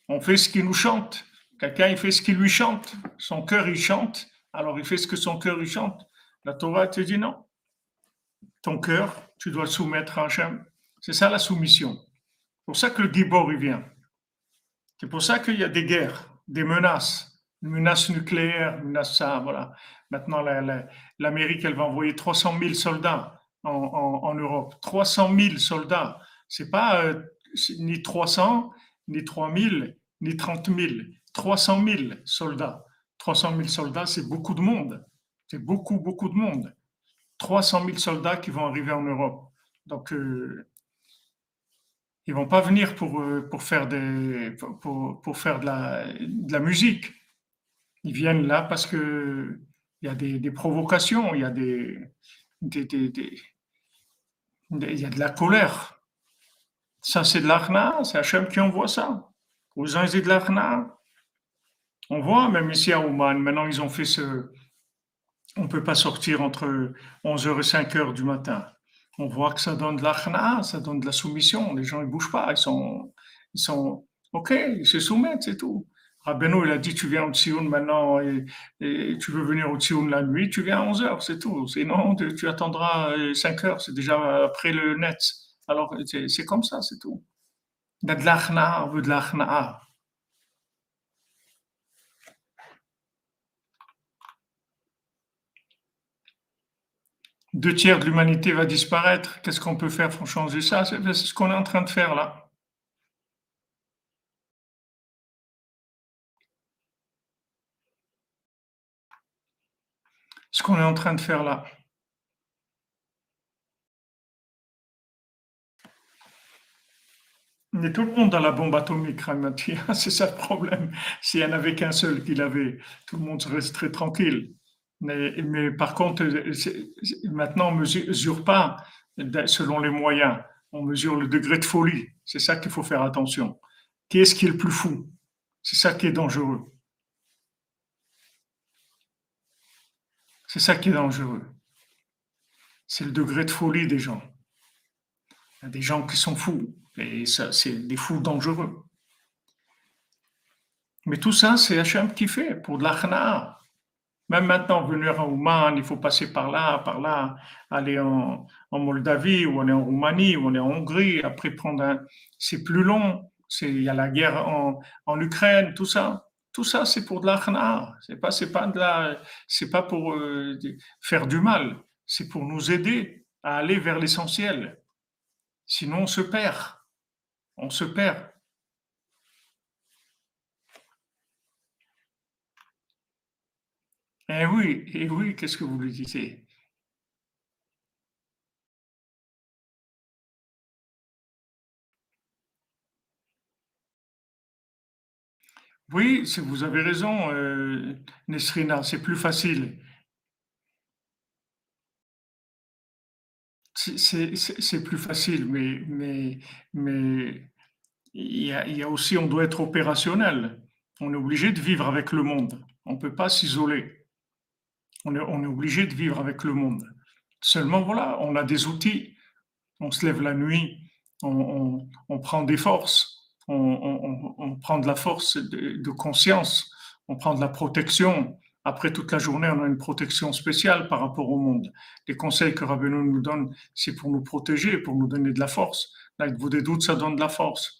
On fait ce qui nous chante. Quelqu'un, il fait ce qui lui chante. Son cœur, il chante. Alors, il fait ce que son cœur, il chante. La Torah te dit non. ton cœur, tu dois le soumettre à Hachem. C'est ça la soumission. C'est pour ça que le Gibor, il vient. C'est pour ça qu'il y a des guerres, des menaces, une menace nucléaire, une menace ça, voilà. Maintenant, l'Amérique, elle va envoyer 300 000 soldats en, Europe. 300 000 soldats. C'est pas euh, ni 300, ni 3 000, ni 30 000. 300 000 soldats. 300 000 soldats, c'est beaucoup de monde. C'est beaucoup, beaucoup de monde. 300 000 soldats qui vont arriver en Europe. Donc, euh, ils vont pas venir pour, euh, pour faire, des, pour, pour faire de, la, de la musique. Ils viennent là parce que il y a des, des provocations, il y a des, des, des, y a de la colère. Ça, c'est de l'arna, c'est Hachem qui envoie ça. Aux uns, c'est de l'arna. On voit, même ici à Ouman, maintenant, ils ont fait ce. On ne peut pas sortir entre 11h et 5h du matin. On voit que ça donne de l'arna, ça donne de la soumission. Les gens, ne bougent pas. Ils sont, ils sont OK, ils se soumettent, c'est tout. Rabbeinu, il a dit, tu viens au Tsioun maintenant et, tu veux venir au Tsioun la nuit, tu viens à 11 heures, c'est tout. Sinon, tu, attendras 5 heures, c'est déjà après le net. Alors, c'est comme ça, c'est tout. Il y a de l'achna, on veut de l'achna. Deux tiers de l'humanité va disparaître. Qu'est-ce qu'on peut faire pour changer ça? C'est ce qu'on est en train de faire là. ce qu'on est en train de faire là. Mais tout le monde a la bombe atomique, c'est ça le problème. S'il n'y en avait qu'un seul qui l'avait, tout le monde serait très tranquille. Mais, par contre, maintenant, on ne mesure pas selon les moyens, on mesure le degré de folie. C'est ça qu'il faut faire attention. Qui est-ce qui est le plus fou? C'est ça qui est dangereux. C'est ça qui est dangereux. C'est le degré de folie des gens. Il y a des gens qui sont fous, et ça, c'est des fous dangereux. Mais tout ça, c'est Hachem qui fait pour de l'achna. Même maintenant, venir à Ouman, il faut passer par là, par là, aller en, Moldavie, ou aller en Roumanie, ou aller en Hongrie, après prendre un. C'est plus long. il y a la guerre en, en Ukraine, tout ça. Tout ça, c'est pour de. C'est pas, c'est pas de la, pas pour euh, faire du mal. C'est pour nous aider à aller vers l'essentiel. Sinon, on se perd. On se perd. Eh oui, eh oui, qu'est-ce que vous lui dites? Oui, vous avez raison, euh, Nesrina, c'est plus facile. C'est plus facile, mais, il y a aussi, on doit être opérationnel. On est obligé de vivre avec le monde. On ne peut pas s'isoler. On est, obligé de vivre avec le monde. Seulement, voilà, on a des outils. On se lève la nuit, on, prend des forces on, prend de la force de, conscience, on prend de la protection. Après toute la journée, on a une protection spéciale par rapport au monde. Les conseils que Rabbeinu nous donne, c'est pour nous protéger, pour nous donner de la force. Avec vous des doutes, ça donne de la force.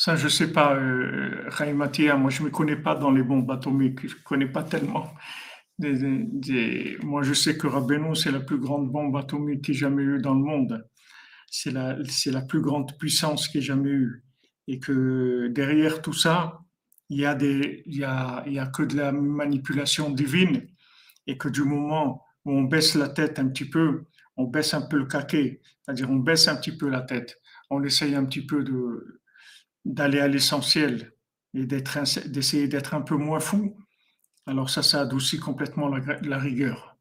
Ça, je ne sais pas, euh, moi je ne me connais pas dans les bombes atomiques, je ne connais pas tellement moi, je sais que Rabbeinu, c'est la plus grande bombe atomique qu'il ait jamais eu dans le monde. C'est la, la plus grande puissance qu'il ait jamais eu. Et que derrière tout ça, il y a y a, y a que de la manipulation divine. Et que du moment où on baisse la tête un petit peu, on baisse un peu le caquet. C'est-à-dire, on baisse un petit peu la tête. On essaye un petit peu de, d'aller à l'essentiel et d'essayer d'être un peu moins fou alors ça, ça adoucit complètement la, rigueur.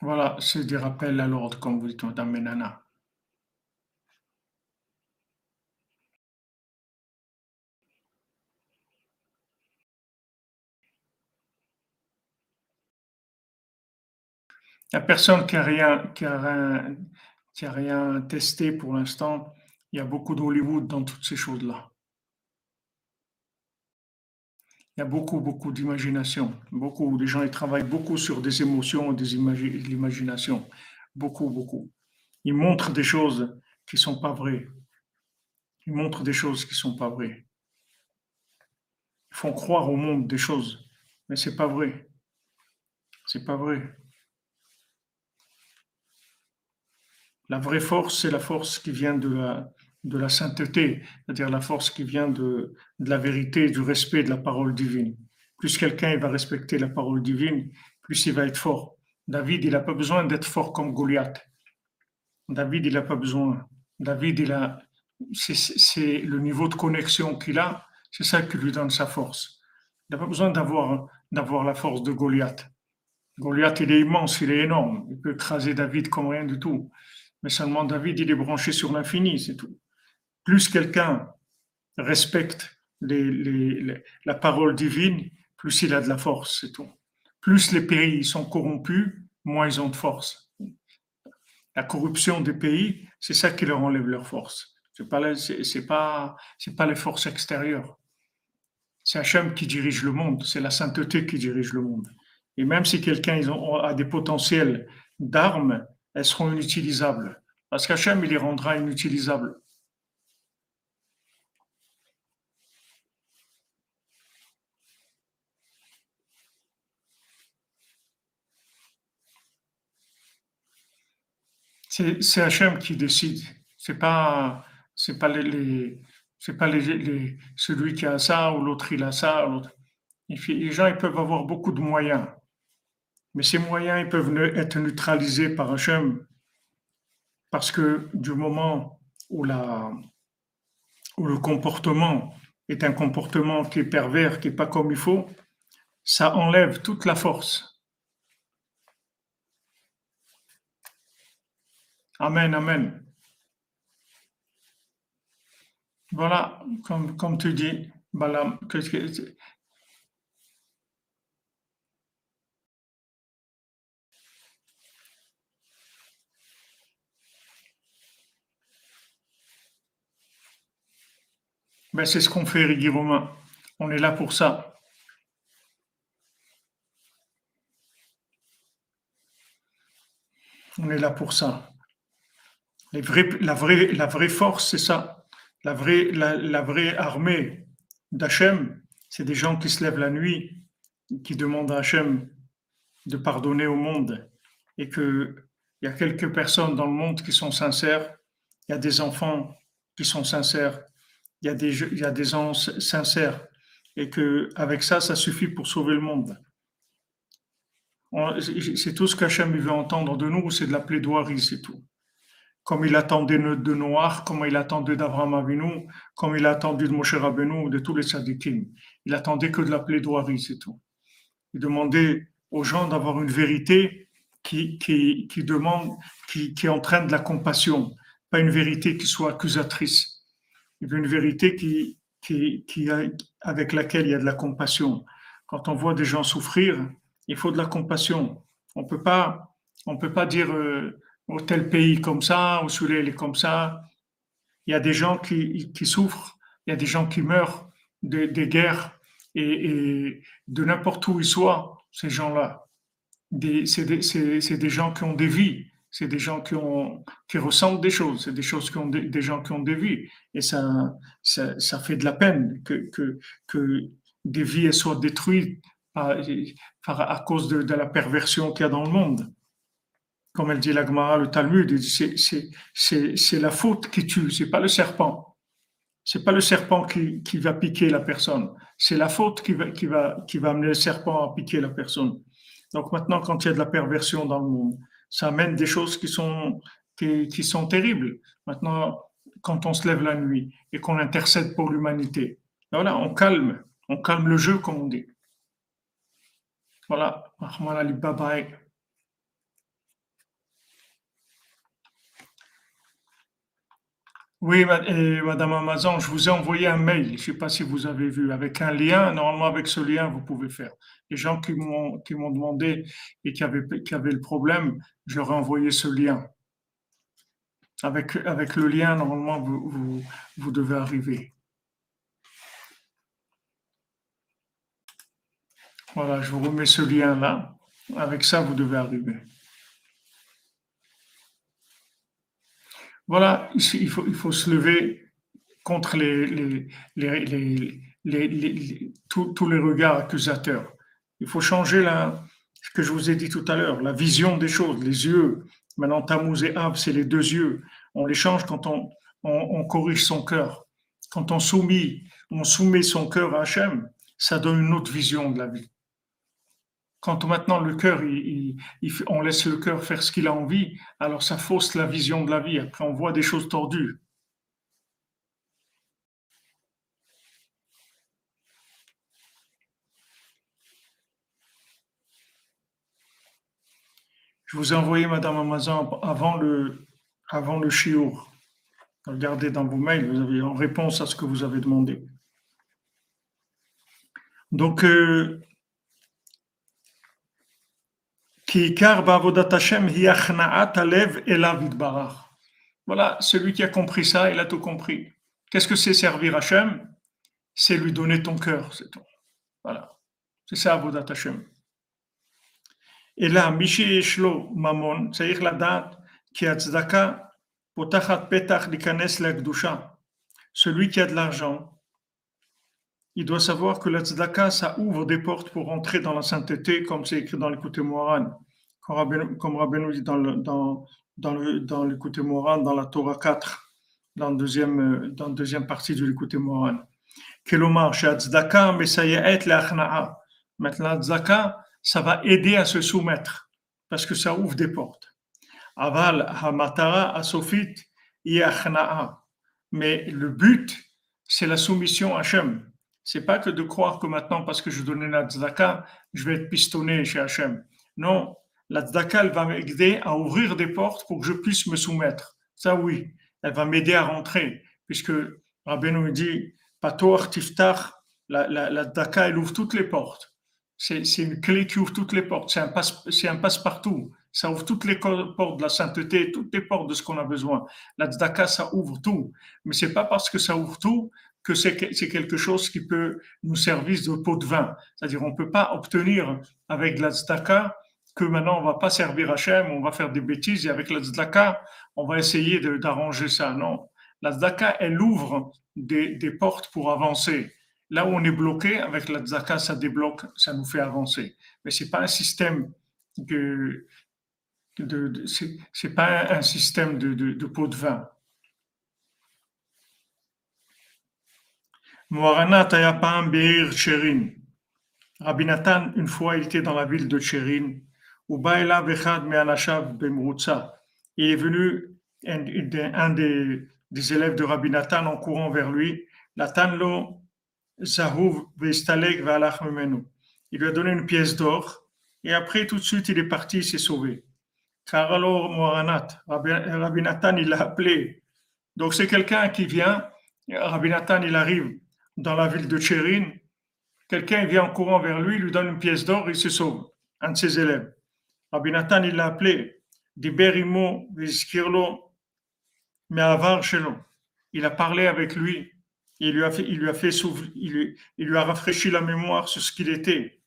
Voilà, c'est des rappels à l'ordre, comme vous dites, Madame Menana. Il n'y a personne qui n'a rien, qui a rien, qui a rien testé pour l'instant Il y a beaucoup d'Hollywood dans toutes ces choses-là. Il y a beaucoup, beaucoup d'imagination. Beaucoup, les gens ils travaillent beaucoup sur des émotions, des l'imagination. Beaucoup, beaucoup. Ils montrent des choses qui ne sont pas vraies. Ils montrent des choses qui ne sont pas vraies. Ils font croire au monde des choses, mais ce n'est pas vrai. C'est pas vrai. La vraie force, c'est la force qui vient de la, de la sainteté, c'est-à-dire la force qui vient de, de, la vérité, du respect de la parole divine. Plus quelqu'un va respecter la parole divine, plus il va être fort. David, il n'a pas besoin d'être fort comme Goliath. David, il n'a pas besoin. David, il a, c'est le niveau de connexion qu'il a, c'est ça qui lui donne sa force. Il n'a pas besoin d'avoir d'avoir la force de Goliath. Goliath, il est immense, il est énorme. Il peut écraser David comme rien du tout. Mais seulement David, il est branché sur l'infini, c'est tout. Plus quelqu'un respecte la parole divine, plus il a de la force, c'est tout. Plus les pays sont corrompus, moins ils ont de force. La corruption des pays, c'est ça qui leur enlève leur force. C'est pas, pas les forces extérieures. C'est Hachem qui dirige le monde, c'est la sainteté qui dirige le monde. Et même si quelqu'un a des potentiels d'armes, elles seront inutilisables. Parce qu'Hachem, il les rendra inutilisables. C'est Hachem qui décide. C'est pas, pas les, pas les, celui qui a ça ou l'autre il a ça. Les gens ils peuvent avoir beaucoup de moyens, mais ces moyens ils peuvent être neutralisés par Hachem parce que du moment où, la, où le comportement est un comportement qui est pervers, qui n'est pas comme il faut, ça enlève toute la force. Amen, amen. Voilà, comme, comme tu dis, Balam, ben, c'est ce qu'on fait, Rigui Romain. On est là pour ça. On est là pour ça. la, vraie, force, c'est ça. La vraie, la, vraie armée d'Hachem, c'est des gens qui se lèvent la nuit, qui demandent à Hachem de pardonner au monde et qu'il y a quelques personnes dans le monde qui sont sincères, il y a des enfants qui sont sincères, il y a des, gens sincères et que avec ça, ça suffit pour sauver le monde. C'est tout ce qu'Hachem veut entendre de nous, c'est de la plaidoirie, c'est tout comme il attendait de Noir, comme il attendait d'Abraham Avinu, comme il a attendu de Moshe Rabbeinu, de tous les tzadikim. Il attendait que de la plaidoirie, c'est tout. Il demandait aux gens d'avoir une vérité qui, qui, demande, qui entraîne de la compassion, pas une vérité qui soit accusatrice. Il une vérité qui, avec laquelle il y a de la compassion. Quand on voit des gens souffrir, il faut de la compassion. On peut pas, on peut pas dire euh, au tel pays comme ça, au soleil comme ça. Il y a des gens qui, qui souffrent, il y a des gens qui meurent des, guerres et, de n'importe où ils soient, ces gens-là. C'est des, des, gens qui ont des vies, c'est des gens qui, ont, qui ressentent des choses, c'est des choses qui ont des, gens qui ont des vies. Et ça, ça, fait de la peine que, que, que des vies soient détruites par, à cause de, de la perversion qu'il y a dans le monde comme elle dit la Gemara, le Talmud, c'est la faute qui tue, c'est pas le serpent. C'est pas le serpent qui, qui, va piquer la personne, c'est la faute qui va, qui, va, qui va amener le serpent à piquer la personne. Donc maintenant, quand il y a de la perversion dans le monde, ça amène des choses qui sont, terribles. Maintenant, quand on se lève la nuit et qu'on intercède pour l'humanité, voilà, on calme, on calme le jeu, comme on dit. Voilà, bye bye. Oui, Madame Amazon, je vous ai envoyé un mail, je ne sais pas si vous avez vu, avec un lien. Normalement, avec ce lien, vous pouvez faire. Les gens qui m'ont demandé et qui avaient, qui avaient le problème, je leur ai envoyé ce lien. avec, avec le lien, normalement, vous, vous, vous devez arriver. Voilà, je vous remets ce lien-là. Avec ça, vous devez arriver. Voilà, il faut, se lever contre tous, les regards accusateurs. Il faut changer la, ce que je vous ai dit tout à l'heure, la vision des choses, les yeux. Maintenant, Tammuz et Av, c'est les deux yeux. On les change quand on, on, on corrige son cœur. Quand on, soumet, on soumet son cœur à Hachem, ça donne une autre vision de la vie. Quand maintenant le cœur, on laisse le cœur faire ce qu'il a envie, alors ça fausse la vision de la vie. Après, on voit des choses tordues. Je vous ai envoyé, Madame Amazon, avant le, avant le chiour. Regardez dans vos mails, vous avez en réponse à ce que vous avez demandé. Donc, euh, voilà, celui qui a compris ça, il a tout compris. Qu'est-ce que c'est servir Hachem C'est lui donner ton cœur, c'est tout. Voilà. C'est ça, Avodat Hashem. Et là, Mishi Eshlo Mamon, c'est-à-dire la date qui a tzedaka, potachat petach likanes Celui qui a de l'argent, il doit savoir que la tzedaka, ça ouvre des portes pour entrer dans la sainteté, comme c'est écrit dans l'écoute Moran. Comme Rabbeinu dit dans le, dans, dans dans Moran, dans la Torah 4, dans la deuxième, dans deuxième partie de l'écoute Moran. Kelomar, tzedaka, mais ça y est, Maintenant, la tzedaka, ça va aider à se soumettre parce que ça ouvre des portes. Aval hamatara asofit yachna'a. Mais le but, c'est la soumission à Hachem. C'est pas que de croire que maintenant, parce que je donnais la tzedaka, je vais être pistonné chez Hachem. Non, la tzedaka, elle va m'aider à ouvrir des portes pour que je puisse me soumettre. Ça, oui, elle va m'aider à rentrer, puisque Rabbi nous dit, Patoar tiftach, la, la, elle ouvre toutes les portes. C'est une clé qui ouvre toutes les portes. C'est un passe-partout. Passe ça ouvre toutes les portes de la sainteté, toutes les portes de ce qu'on a besoin. La tzedaka, ça ouvre tout. Mais c'est pas parce que ça ouvre tout que c'est quelque chose qui peut nous servir de pot de vin. C'est-à-dire, on peut pas obtenir avec la tzedaka que maintenant on va pas servir Hachem, on va faire des bêtises et avec la tzedaka, on va essayer d'arranger ça. Non. La tzedaka, elle ouvre des, des portes pour avancer. Là où on est bloqué, avec la tzaka, ça débloque, ça nous fait avancer. Mais c'est pas un système pas un système de, de, pot de vin. Moharanat Nathan, une fois, il était dans la ville de Bemrutsa. Il est venu un, des, élèves de Rabbi Nathan en courant vers lui. Il lui a donné une pièce d'or et après tout de suite il est parti, il s'est sauvé. Car alors Moranat, Rabbi Nathan, il l'a appelé. Donc c'est quelqu'un qui vient, Rabbi Nathan, il arrive dans la ville de Tchérin, quelqu'un vient en courant vers lui, lui donne une pièce d'or, il se sauve, un de ses élèves. Rabbi il l'a appelé, Diberimo Vizkirlo Me'avar Shelo. Il a parlé avec lui il lui a fait, il lui a fait il lui a rafraîchi la mémoire sur ce qu'il était.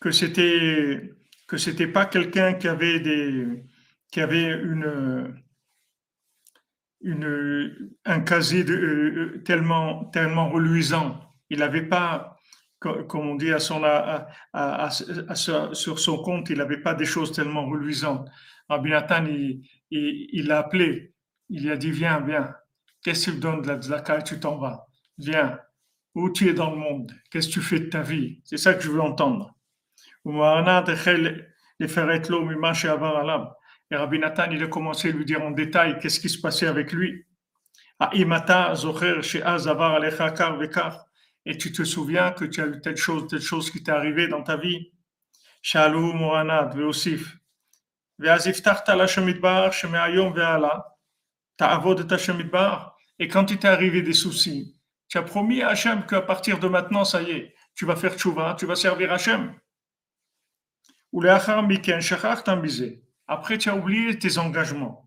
Que c'était que c'était pas quelqu'un qui avait des qui avait une un casier euh, tellement tellement reluisant. Il n'avait pas comme on dit, à son, à, sur son compte, il n'avait pas des choses tellement reluisantes. Rabbi Nathan, il l'a appelé. Il lui a dit Viens, viens. Qu'est-ce que tu donnes de la tzaka et tu t'en vas? Viens. Où tu es dans le monde? Qu'est-ce que tu fais de ta vie? C'est ça que je veux entendre. Et Rabbi Nathan, il a commencé à lui dire en détail qu'est-ce qui se passait avec lui et tu te souviens que tu as eu telle chose, telle chose qui t'est arrivée dans ta vie? Shalom, Moranad, Veosif. Et quand il t'est arrivé des soucis, tu as promis à Hachem qu'à partir de maintenant, ça y est, tu vas faire tchouva, tu vas servir Hachem. Ou les Après, tu as oublié tes engagements.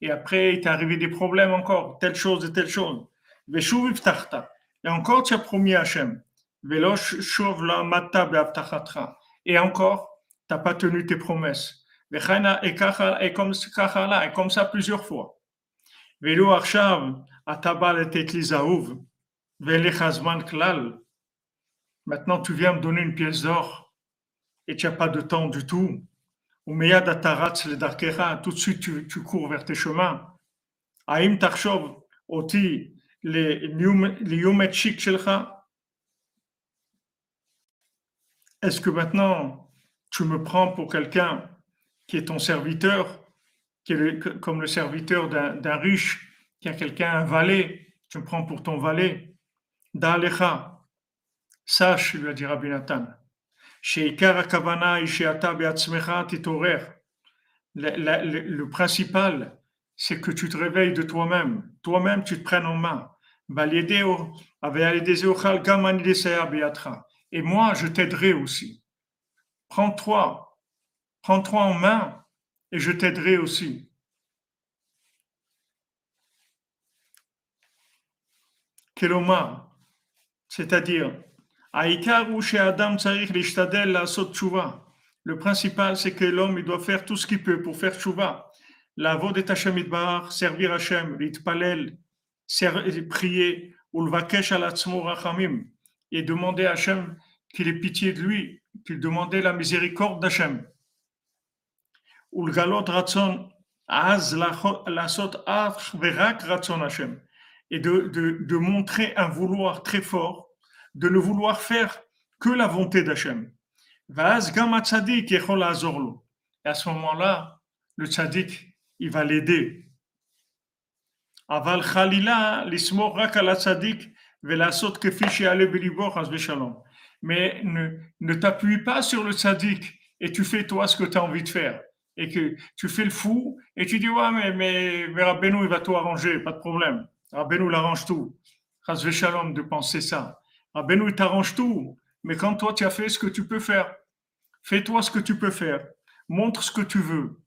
Et après, il t'est arrivé des problèmes encore, telle chose et telle chose. Et encore, tu as promis à Hachem. Et encore, tu n'as pas tenu tes promesses. Et comme et comme ça plusieurs fois. Maintenant, tu viens me donner une pièce d'or et tu n'as pas de temps du tout. Tout de suite tu, tu cours vers tes chemins. Tarshov oti. Est-ce que maintenant tu me prends pour quelqu'un qui est ton serviteur, comme le serviteur d'un riche, qui a quelqu'un, un valet, tu me prends pour ton valet? Da'alecha, sache, lui a dit Rabbi Nathan, שעיקר הכוונה היא שאתה בעצמך תתעורר. Le, le- le- le principal, c'est que tu te réveilles de toi-même. Toi-même, tu te prennes en main. ועל ידהו- ועל ידי זה אוכל גם אני לסייע בידך. Et moi, je t'aiderai aussi. Prends-toi, prends-toi en main et je t'aiderai aussi. Kelomar, c'est-à-dire, le principal, c'est que l'homme, doit faire tout ce qu'il peut pour faire tshuva. La vod et Hashem servir Hashem, l'itpalel, prier, rachamim, et demander à Hashem qu'il ait pitié de lui, qu'il demandait la miséricorde d'Hashem. Ou le galot ratson, az la sot ach verak ratson Hashem. Et de, de montrer un vouloir très fort, de ne vouloir faire que la volonté d'Hachem. Et à ce moment-là, le tzaddik, il va l'aider. Aval chalila lismor rak ala tzadik velasot chas v'shalom. Mais ne, ne t'appuie pas sur le tzaddik et tu fais toi ce que tu as envie de faire. Et que tu fais le fou et tu dis ouais mais, mais, mais il va tout arranger, pas de problème. Rabbeinu il arrange tout. Chas v'shalom de penser ça. Rabbeinu il t'arrange tout. Mais quand toi tu as fait ce que tu peux faire, fais-toi ce que tu peux faire. Montre ce que tu veux.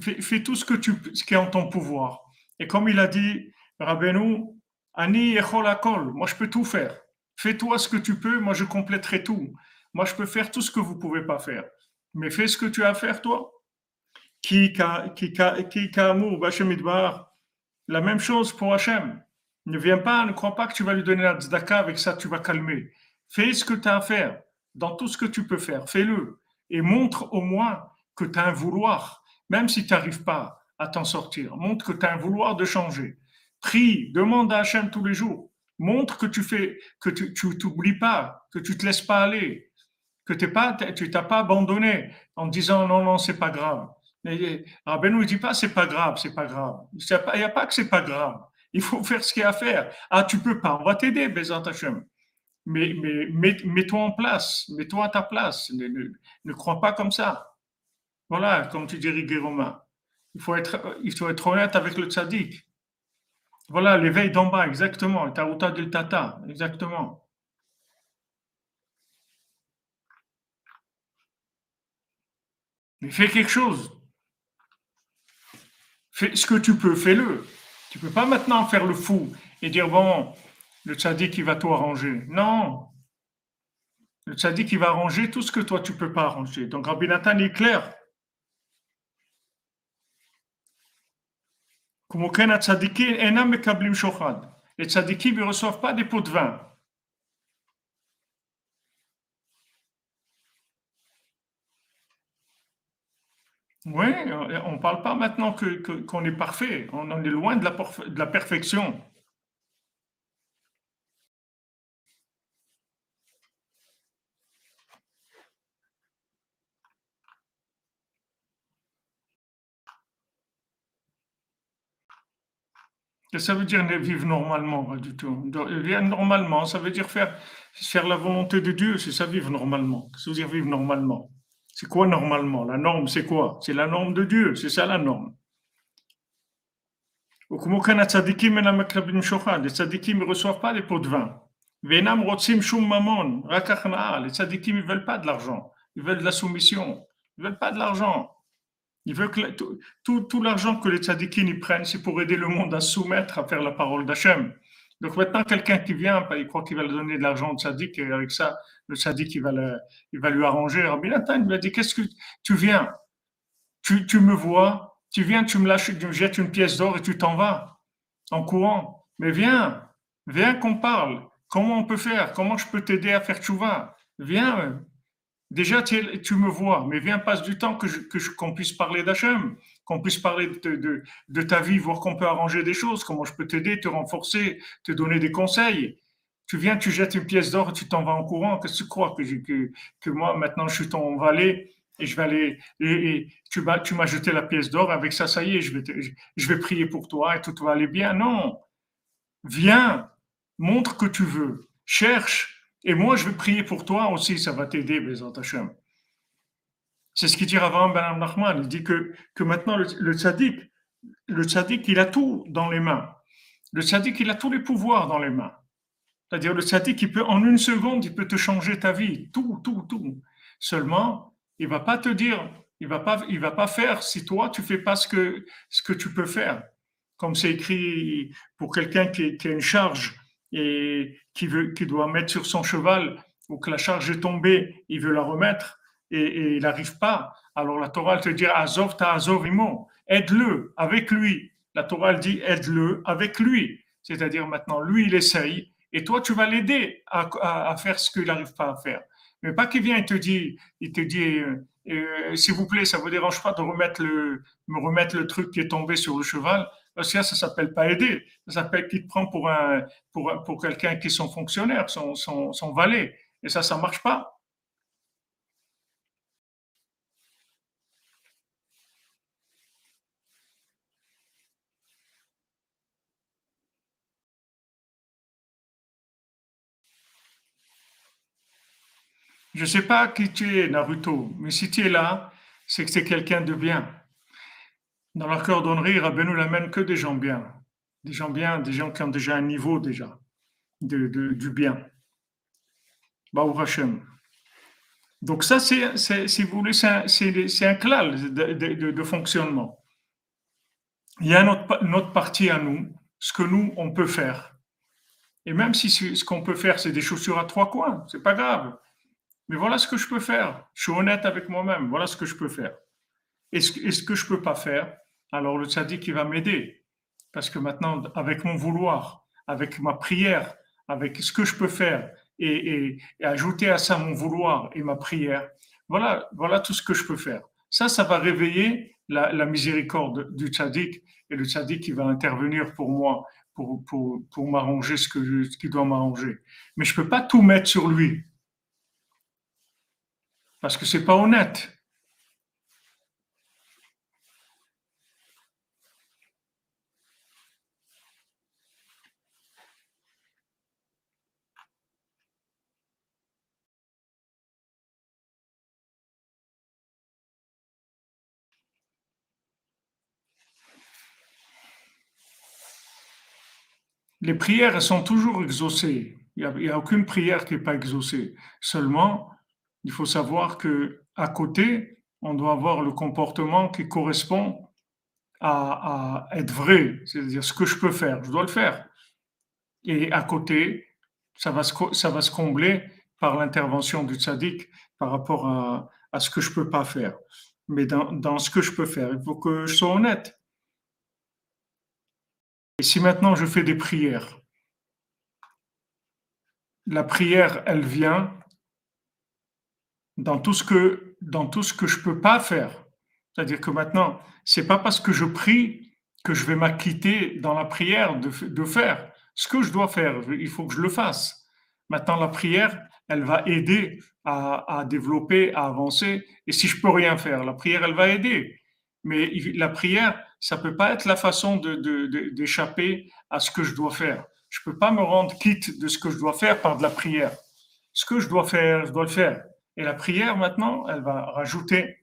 Fais, tout ce, que tu, ce qui est en ton pouvoir. Et comme il a dit, Rabbeinu, Ani moi je peux tout faire. Fais-toi ce que tu peux, moi je compléterai tout. Moi je peux faire tout ce que vous ne pouvez pas faire. Mais fais ce que tu as à faire toi. Qui qui qui. La même chose pour Hachem. Ne viens pas, ne crois pas que tu vas lui donner la tzedaka, avec ça tu vas calmer. Fais ce que tu as à faire, dans tout ce que tu peux faire, fais-le. Et montre au moins que tu as un vouloir, même si tu n'arrives pas à t'en sortir. Montre que tu as un vouloir de changer. Prie, demande à Hachem tous les jours. Montre que tu fais, que tu t'oublies pas, que tu te laisses pas aller, que t'es pas, tu t'as pas abandonné en disant non, non, c'est pas grave. Mais Rabbeinu ne dit pas c'est pas grave, c'est pas grave. Il n'y a pas que c'est pas grave. Il faut faire ce qu'il y a à faire. Ah, tu peux pas, on va t'aider, Bezat Hachem. Mais, mais mets- mets-toi en place, mets-toi à ta place. Ne, ne- crois pas comme ça. Voilà, comme tu dis, Riguet Romain. Il faut être, il faut être honnête avec le tzaddik. Voilà, l'éveil d'en bas, exactement. Taruta del Tata, exactement. Mais fais quelque chose. Fais ce que tu peux, fais-le. Tu ne peux pas maintenant faire le fou et dire bon, le tchadik il va tout arranger. Non. Le tchadik il va arranger tout ce que toi tu ne peux pas arranger. Donc Rabbi Nathan est clair. Les tzadikim ne reçoivent pas des pots de vin. Oui, on ne parle pas maintenant que- que- qu'on est parfait. On en est loin de la, de la perfection. Que ça veut dire vivre normalement Pas du tout. Vivre normalement, ça veut dire faire, faire la volonté de Dieu, c'est ça vivre normalement. Ça veut dire vivre normalement c'est quoi normalement? La norme, c'est quoi? C'est la norme de Dieu, c'est ça la norme. Les tzadikim ne reçoivent pas les pots de vin. Les tzadikim ne veulent pas de l'argent, ils veulent de la soumission, ils ne veulent pas de l'argent. Tout, l'argent que les tzadikim y prennent, c'est pour aider le monde à soumettre, à faire la parole d'Hachem. Donc maintenant, quelqu'un qui vient, bah, il croit qu'il va lui donner de l'argent au tzadik et avec ça, le tzadik, il va, lui arranger. Rabbi Nathan, lui a dit, qu'est-ce que tu viens? Tu, me vois, tu viens, tu me lâches, tu me jettes une pièce d'or et tu t'en vas en courant. Mais viens, viens qu'on parle. Comment on peut faire? Comment je peux t'aider à faire tchouva? Viens. Déjà, tu, me vois, mais viens, passe du temps que, qu'on puisse parler d'Hachem, qu'on puisse parler de, de, ta vie, voir qu'on peut arranger des choses, comment je peux t'aider, te renforcer, te donner des conseils. Tu viens, tu jettes une pièce d'or, tu t'en vas en courant. Que tu crois que, que, moi, maintenant, je suis ton valet et je vais aller et, tu m'as jeté la pièce d'or. Avec ça ça y est je vais prier pour toi et tout va aller bien. Non. Viens montre que tu veux. Cherche. Et moi je vais prier pour toi aussi. Ça va t'aider Bézant Hachem c'est ce qu'il dit avant Ben Nachman. Il dit que maintenant le, le le tzaddik il a tout dans les mains. Le tzaddik il a tous les pouvoirs dans les mains c'est-à-dire le tzaddik il peut en une seconde il peut te changer ta vie tout tout tout seulement il va pas te dire, il va pas, il va pas faire si toi tu fais pas ce que ce que tu peux faire. Comme c'est écrit pour quelqu'un qui, qui, a une charge et qui veut, qui doit mettre sur son cheval ou que la charge est tombée, il veut la remettre et, il n'arrive pas. Alors la Torah te dit Azov ta Azov aide-le avec lui. La Torah dit aide-le avec lui. C'est-à-dire maintenant lui il essaye et toi tu vas l'aider à, à, à faire ce qu'il n'arrive pas à faire. Mais pas qu'il vient et te dit, il te dit, euh, euh, s'il vous plaît, ça vous dérange pas de remettre le, me remettre le truc qui est tombé sur le cheval, parce que ça, ça s'appelle pas aider. Ça s'appelle qu'il te prend pour un, pour, pour quelqu'un qui est son fonctionnaire, son, son, son valet. Et ça, ça marche pas. Je ne sais pas qui tu es, Naruto, mais si tu es là, c'est que c'est quelqu'un de bien. Dans leur cordonnerie, Rabbeinu n'amène que des gens bien. Des gens bien, des gens qui ont déjà un niveau déjà de, du bien. Baou Hashem. Donc ça, c'est, si vous voulez, c'est un, clal de, de, fonctionnement. Il y a notre, notre partie à nous, ce que nous, on peut faire. Et même si ce qu'on peut faire, c'est des chaussures à trois coins, c'est pas grave. Mais voilà ce que je peux faire. Je suis honnête avec moi-même. Voilà ce que je peux faire. Et ce, que je ne peux pas faire, alors le tzaddik, il va m'aider. Parce que maintenant, avec mon vouloir, avec ma prière, avec ce que je peux faire, et, ajouter à ça mon vouloir et ma prière, voilà, voilà tout ce que je peux faire. Ça, ça va réveiller la, miséricorde du tzaddik, et le tzaddik qui va intervenir pour moi, pour, pour, pour m'arranger ce, ce qu'il doit m'arranger. Mais je ne peux pas tout mettre sur lui. Parce que c'est pas honnête. Les prières sont toujours exaucées. Il n'y a, a, aucune prière qui n'est pas exaucée. Seulement, il faut savoir que à côté, on doit avoir le comportement qui correspond à, être vrai, c'est-à-dire ce que je peux faire, je dois le faire. Et à côté, ça va se, combler par l'intervention du tzaddik par rapport à, ce que je peux pas faire. Mais dans, dans ce que je peux faire, il faut que je sois honnête. Et si maintenant je fais des prières, la prière, elle vient dans tout ce que dans tout ce que je peux pas faire. C'est-à-dire que maintenant, c'est pas parce que je prie que je vais m'acquitter dans la prière de, de faire ce que je dois faire. Il faut que je le fasse. Maintenant, la prière, elle va aider à, à, développer, à avancer. Et si je peux rien faire, la prière, elle va aider. Mais la prière, ça peut pas être la façon d'échapper de, de, à ce que je dois faire. Je peux pas me rendre quitte de ce que je dois faire par de la prière. Ce que je dois faire, je dois le faire. Et la prière, maintenant, elle va rajouter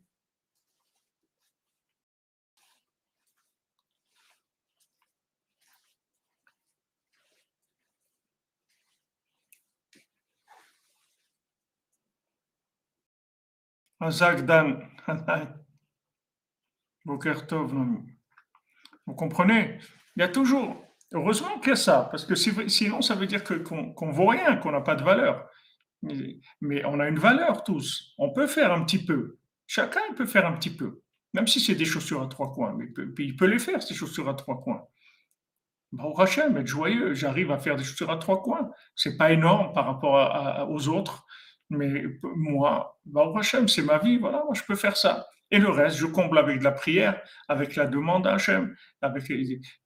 Vous comprenez? Il y a toujours. Heureusement qu'il y a ça, parce que sinon, ça veut dire qu'on ne vaut rien, qu'on n'a pas de valeur. Mais on a une valeur tous. On peut faire un petit peu. Chacun peut faire un petit peu. Même si c'est des chaussures à trois coins. Mais il peut, les faire, ces chaussures à trois coins. Bon, Rachel, être joyeux, j'arrive à faire des chaussures à trois coins. C'est pas énorme par rapport aux autres, mais moi, bon, Hachem, c'est ma vie, voilà, moi je peux faire ça. Et le reste, je comble avec de la prière, avec la demande à Hachem,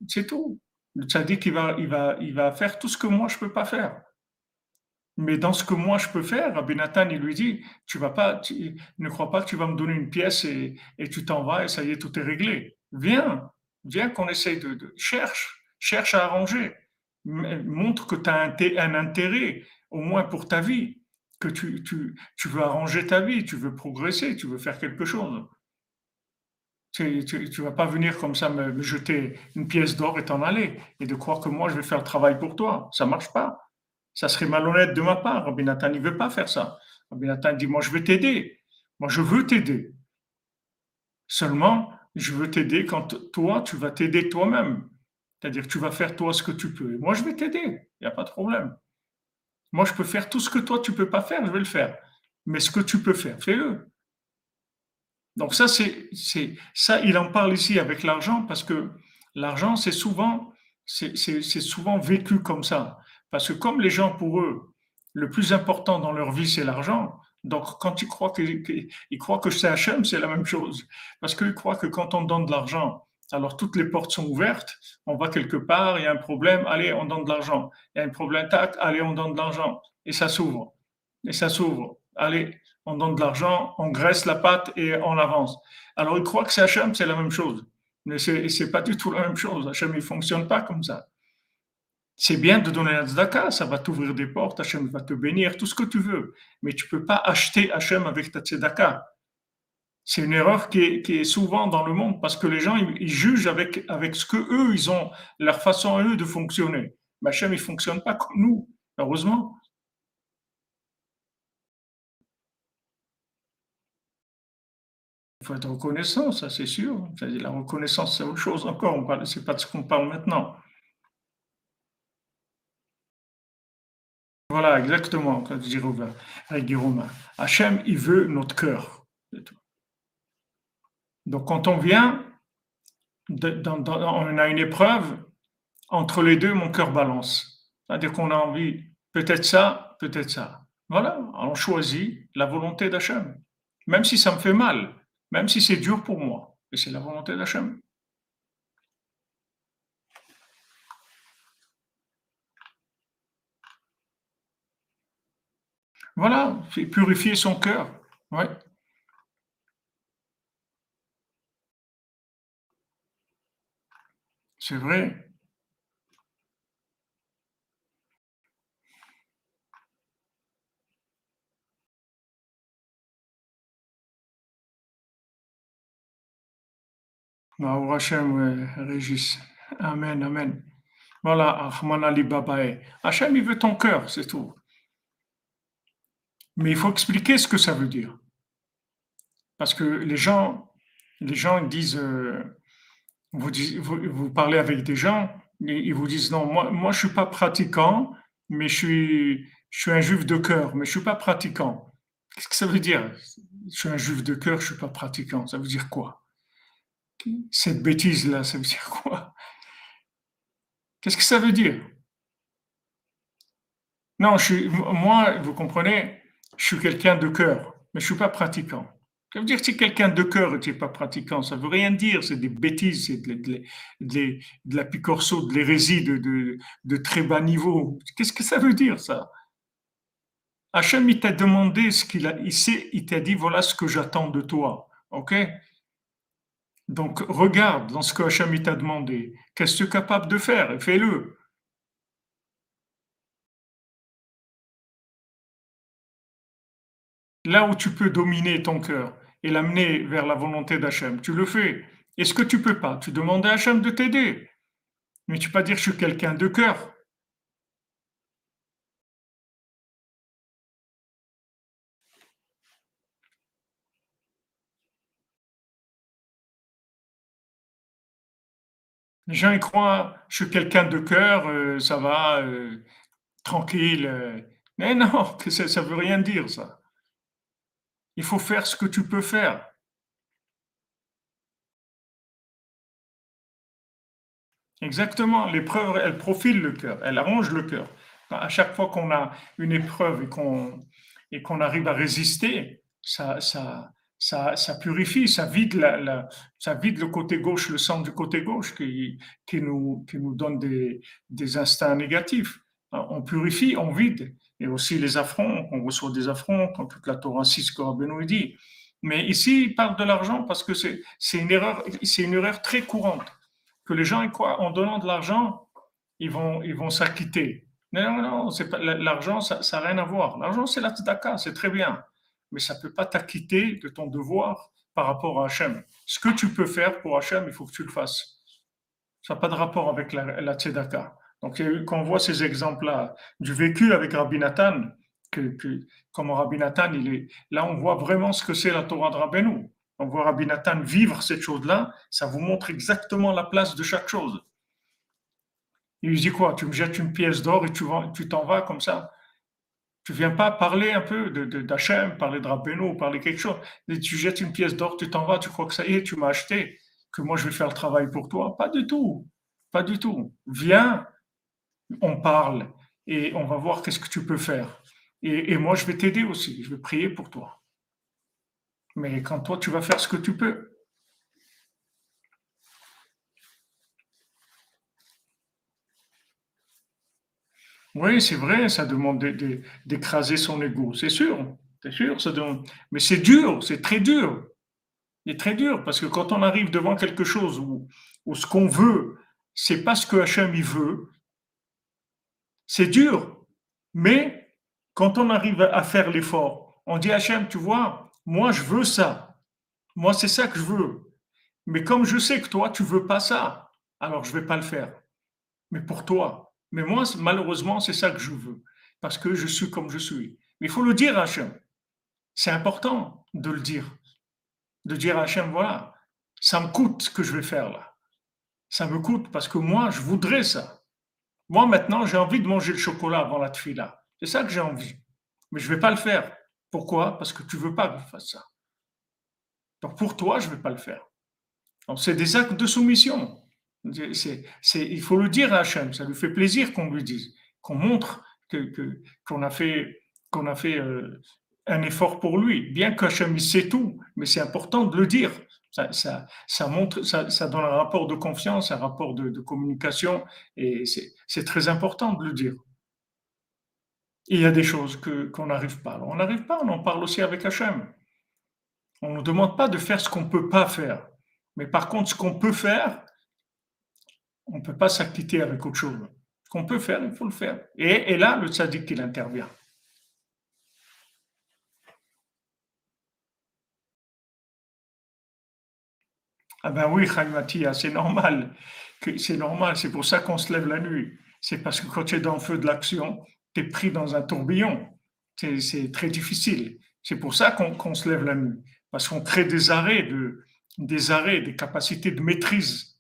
c'est tout. Le tzaddik, il va, il, va, il va faire tout ce que moi je peux pas faire. Mais dans ce que moi je peux faire, Rabbi Nathan, il lui dit, tu vas pas, ne crois pas que tu vas me donner une pièce et, tu t'en vas et ça y est, tout est réglé. Viens, viens qu'on essaye de, cherche, cherche à arranger. Montre que tu as un, intérêt, au moins pour ta vie, que tu, veux arranger ta vie, tu veux progresser, tu veux faire quelque chose. Tu ne vas pas venir comme ça me, me jeter une pièce d'or et t'en aller et de croire que moi je vais faire le travail pour toi. Ça marche pas. Ça serait malhonnête de ma part. Rabbi Nathan ne veut pas faire ça. Rabbi Nathan dit, moi je veux t'aider. Moi je veux t'aider. Seulement, je veux t'aider quand toi, tu vas t'aider toi-même. C'est-à-dire tu vas faire toi ce que tu peux. moi, je vais t'aider. Il n'y a pas de problème. Moi, je peux faire tout ce que toi, tu ne peux pas faire, je vais le faire. Mais ce que tu peux faire, fais-le. Donc ça, c'est, ça, il en parle ici avec l'argent parce que l'argent, c'est souvent, c'est souvent vécu comme ça. Parce que comme les gens, pour eux, le plus important dans leur vie, c'est l'argent, donc quand ils croient que, croient que c'est Hachem, c'est la même chose. Parce qu'ils croient que quand on donne de l'argent, alors toutes les portes sont ouvertes, on va quelque part, il y a un problème, allez, on donne de l'argent. Il y a un problème, tac, allez, on donne de l'argent. Et ça s'ouvre. Et ça s'ouvre. Allez, on donne de l'argent, on graisse la pâte et on avance. Alors ils croient que c'est Hachem, c'est la même chose. Mais ce n'est pas du tout la même chose. Hachem, il ne fonctionne pas comme ça. C'est bien de donner la tzedaka, ça va t'ouvrir des portes, Hachem va te bénir, tout ce que tu veux. Mais tu ne peux pas acheter Hachem avec ta tzedaka. C'est une erreur qui est, souvent dans le monde parce que les gens, ils, jugent avec, avec ce que eux, ils ont, leur façon eux de fonctionner. Mais Hachem, il ne fonctionne pas comme nous, heureusement. Il faut être reconnaissant, ça c'est sûr. La reconnaissance, c'est autre chose encore. Ce n'est pas de ce qu'on parle maintenant. Voilà, exactement, comme dit Romain. Hachem, il veut notre cœur. Donc, quand on vient, on a une épreuve, entre les deux, mon cœur balance. C'est-à-dire qu'on a envie, peut-être ça, peut-être ça. Voilà, on choisit la volonté d'Hachem. Même si ça me fait mal, même si c'est dur pour moi, et c'est la volonté d'Hachem. Voilà, purifier son cœur. Ouais. C'est vrai. Hachem, Régis. Amen, amen. Voilà, Ahman Ali Babae. Hachem, il veut ton cœur, c'est tout. Mais il faut expliquer ce que ça veut dire. Parce que les gens, les gens disent, euh, vous, vous, parlez avec des gens, ils vous disent non, moi, moi je suis pas pratiquant, mais je suis, je suis un juif de cœur, mais je suis pas pratiquant. Qu'est-ce que ça veut dire? Je suis un juif de cœur, je suis pas pratiquant. Ça veut dire quoi? Cette bêtise-là, ça veut dire quoi? Qu'est-ce que ça veut dire? Non, je suis, moi, vous comprenez, je suis quelqu'un de cœur, mais je ne suis pas pratiquant. Ça veut dire que c'est quelqu'un de cœur et tu n'es pas pratiquant. Ça ne veut rien dire, c'est des bêtises, c'est de, la picorceau, de l'hérésie de, très bas niveau. Qu'est-ce que ça veut dire ça? Hachem, t'a demandé ce qu'il a, il t'a dit voilà ce que j'attends de toi. Ok? Donc regarde dans ce que Hachem t'a demandé. Qu'est-ce que tu es capable de faire? Fais-le. là où tu peux dominer ton cœur et l'amener vers la volonté d'Hachem, tu le fais. Et ce que tu peux pas, tu demandes à Hachem de t'aider. Mais tu peux pas dire je suis quelqu'un de cœur. Les gens y croient, je suis quelqu'un de cœur, euh, ça va, euh, tranquille. Euh. Mais non, ça ne veut rien dire ça. Il faut faire ce que tu peux faire. Exactement, l'épreuve, elle profile le cœur, elle arrange le cœur. À chaque fois qu'on a une épreuve et qu'on arrive à résister, ça, ça, ça, ça purifie, ça vide, la- ça vide le côté gauche, le sang du côté gauche qui, qui, nous, qui nous donne des, des instincts négatifs. On purifie, on vide. Et aussi les affronts, on reçoit des affronts, comme toute la Torah 6 que Rabbeinu nous dit. Mais ici, il parle de l'argent parce que c'est une erreur, une erreur très courante que les gens, quoi, en donnant de l'argent, ils vont, ils vont s'acquitter. Non, non, non, l'argent, ça n'a rien à voir. L'argent, c'est la tzedaka, c'est très bien. Mais ça ne peut pas t'acquitter de ton devoir par rapport à Hachem. Ce que tu peux faire pour Hachem, il faut que tu le fasses. Ça n'a pas de rapport avec la, la tzedaka. Donc, quand on voit ces exemples-là du vécu avec Rabbi Nathan, que, Rabbi Nathan, il est, là, on voit vraiment ce que c'est la Torah de Rabbeinu on voit Rabbi Nathan vivre cette chose-là, ça vous montre exactement la place de chaque chose. Il lui dit quoi? Tu me jettes une pièce d'or et tu t'en vas comme ça Tu viens pas parler un peu d'Hachem, de, parler de Rabbeinu, parler quelque chose. Et tu jettes une pièce d'or, tu t'en vas, tu crois que ça y est, tu m'as acheté, que moi je vais faire le travail pour toi Pas du tout. Pas du tout. Viens, on parle et on va voir qu'est-ce que tu peux faire. Et, et moi, je vais t'aider aussi. Je vais prier pour toi. Mais quand toi, tu vas faire ce que tu peux. Oui, c'est vrai, ça demande d'écraser son ego, c'est sûr, c'est sûr, ça demande... mais c'est dur, c'est très dur. C'est très dur parce que quand on arrive devant quelque chose où, ce qu'on veut, c'est pas ce que Hachem veut, c'est dur. Mais quand on arrive à faire l'effort, on dit Hachem, tu vois, moi, je veux ça. Moi, c'est ça que je veux. Mais comme je sais que toi, tu veux pas ça, alors je vais pas le faire. Mais pour toi. Mais moi, malheureusement, c'est ça que je veux. Parce que je suis comme je suis. Mais il faut le dire à Hachem. C'est important de le dire. De dire à Hachem, voilà, ça me coûte ce que je vais faire là. Ça me coûte parce que moi, je voudrais ça. Moi, maintenant, j'ai envie de manger le chocolat avant la tefila. C'est ça que j'ai envie. Mais je ne vais pas le faire. Pourquoi? Parce que tu veux pas que je fasse ça. Donc pour toi, je ne vais pas le faire. c'est des actes de soumission. C'est, il faut le dire à Hachem, ça lui fait plaisir qu'on lui dise, qu'on montre que, qu'on a fait, qu'on a fait euh, un effort pour lui. Bien qu'Hachem il sait tout, mais c'est important de le dire. Ça, montre, ça, donne un rapport de confiance, un rapport de, communication, et c'est, très important de le dire il y a des choses qu'on n'arrive pas. on n'arrive pas, on en parle aussi avec Hachem. On ne demande pas de faire ce qu'on ne peut pas faire. Mais par contre, ce qu'on peut faire, on ne peut pas s'acquitter avec autre chose. Ce qu'on peut faire, il faut le faire. Et, là, le tzaddik, il intervient. Ah ben oui, Matia, c'est normal. C'est normal, c'est pour ça qu'on se lève la nuit. C'est parce que quand tu es dans le feu de l'action, pris dans un tourbillon. C'est très difficile. C'est pour ça qu'on se lève la nuit, parce qu'on crée des arrêts, de, des arrêts, des capacités de maîtrise.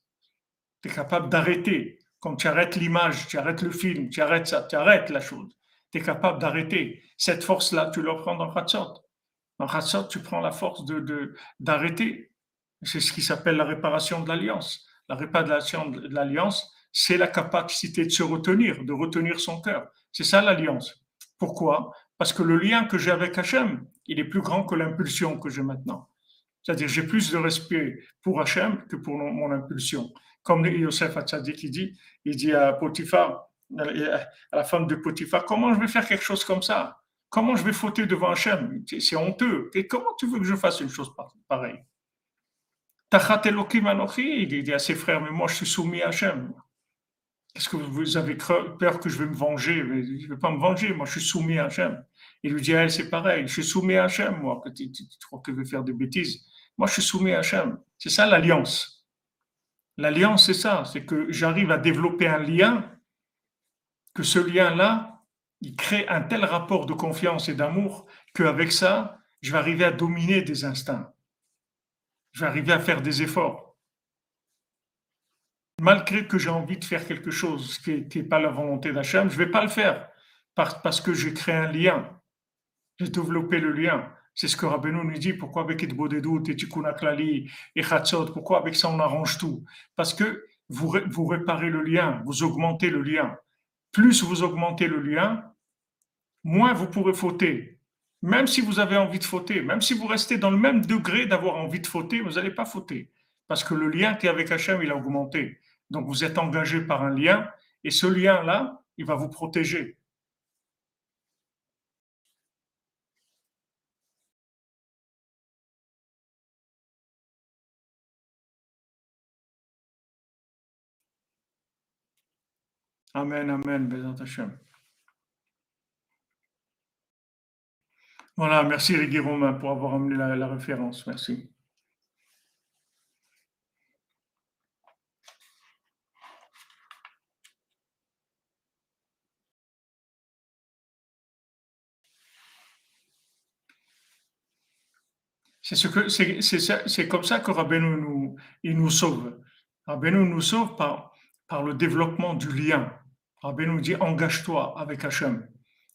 Tu es capable d'arrêter. Quand tu arrêtes l'image, tu arrêtes le film, tu arrêtes ça, tu arrêtes la chose. Tu es capable d'arrêter. Cette force-là, tu la prends dans Hatzot. Dans Hatzot, tu prends la force de d'arrêter. C'est ce qui s'appelle la réparation de l'alliance. La réparation de l'alliance, c'est la capacité de se retenir, de retenir son cœur. C'est ça l'alliance. Pourquoi? Parce que le lien que j'ai avec Hachem, il est plus grand que l'impulsion que j'ai maintenant. C'est-à-dire, j'ai plus de respect pour Hachem que pour mon, impulsion. Comme Yosef Hatzadik, il dit, il dit à Potiphar, à la femme de Potiphar, comment je vais faire quelque chose comme ça? Comment je vais fauter devant Hachem? C'est honteux. Et comment tu veux que je fasse une chose pareille? Tachat Elohim il dit à ses frères, mais moi je suis soumis à Hachem. Est-ce que vous avez peur que je vais me venger? Je ne vais pas me venger, moi je suis soumis à Hachem. Il lui dit elle, c'est pareil, je suis soumis à Hachem, moi, que tu, crois que je vais faire des bêtises. Moi je suis soumis à Hachem. C'est ça l'alliance. L'alliance, c'est ça, c'est que j'arrive à développer un lien, que ce lien-là, il crée un tel rapport de confiance et d'amour qu'avec ça, je vais arriver à dominer des instincts. Je vais arriver à faire des efforts. malgré que j'ai envie de faire quelque chose qui n'est pas la volonté d'Hachem, je ne vais pas le faire parce, que j'ai créé un lien. J'ai développé le lien. C'est ce que Rabbeinu nous dit. Pourquoi avec Edbodedut et Tikkun Klali et Chatzot, pourquoi avec ça on arrange tout? Parce que vous, vous réparez le lien, vous augmentez le lien. Plus vous augmentez le lien, moins vous pourrez fauter. Même si vous avez envie de fauter, même si vous restez dans le même degré d'avoir envie de fauter, vous n'allez pas fauter. Parce que le lien qui est avec Hachem, il a augmenté. Donc vous êtes engagé par un lien, et ce lien-là, il va vous protéger. Amen, Amen, Bézat Hachem. Voilà, merci Régui Romain pour avoir amené la, référence. Merci. C'est ce comme ça que Rabbeinu nous il nous sauve. Rabbeinu nous sauve par par le développement du lien. Rabbeinu dit engage-toi avec Hachem,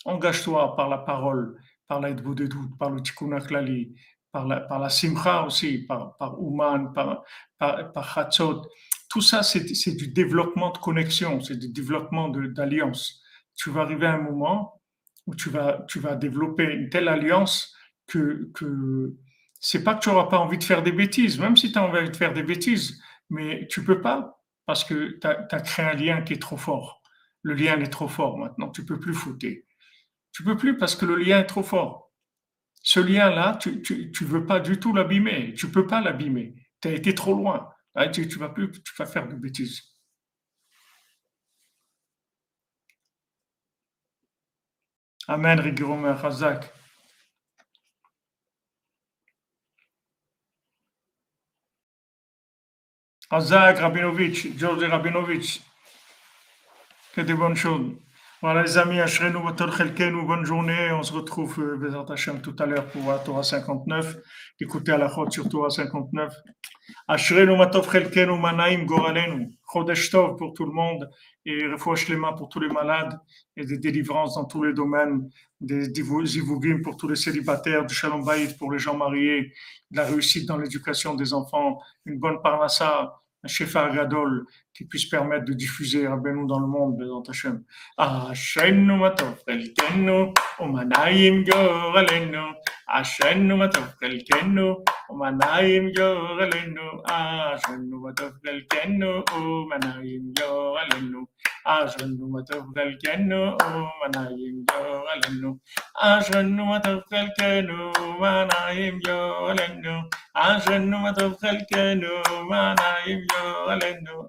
engage-toi par la parole, par doutes, par le tikkun klali, par la, par la simcha aussi, par, par Ouman, par, par, par Tout ça, c'est du développement de connexion, c'est du développement d'alliance. Tu vas arriver à un moment où tu vas, tu vas développer une telle alliance que, que c'est pas que tu n'auras pas envie de faire des bêtises, même si tu as envie de faire des bêtises, mais tu peux pas parce que tu as, créé un lien qui est trop fort. Le lien est trop fort maintenant, tu peux plus fouter. Tu peux plus parce que le lien est trop fort. Ce lien-là, tu ne veux pas du tout l'abîmer. Tu peux pas l'abîmer. Tu as été trop loin. Tu, tu vas plus, tu vas faire de bêtises. Amen, Rigiromer Razak. Razak Rabinovich, George Rabinovich. Que des bonnes choses. Voilà les amis, Ashrenu Khelkenu, bonne journée. On se retrouve euh, Hashem tout à l'heure pour Torah 59. Écoutez à la chôte sur Torah 59. Ashrenu Matov Chelkenu Manaim Goralenu. Chodesh Tov pour tout le monde et refouach les mains pour tous les malades et des délivrances dans tous les domaines, des zivugim pour tous les célibataires, du shalom bayit pour les gens mariés, de la réussite dans l'éducation des enfants, une bonne parnassa un chef Gadol qui puisse permettre de diffuser Rabbeinu dans le monde, dans Bezant Hashem. Ashenu matov telkenu, umanayim gorelenu. Ashenu matov telkenu, umanayim gorelenu. Ashenu matov telkenu, umanayim gorelenu. Ashenu matov telkenu, umanayim gorelenu. Ashenu matov telkenu, umanayim gorelenu. Ashenu matov telkenu, umanayim gorelenu.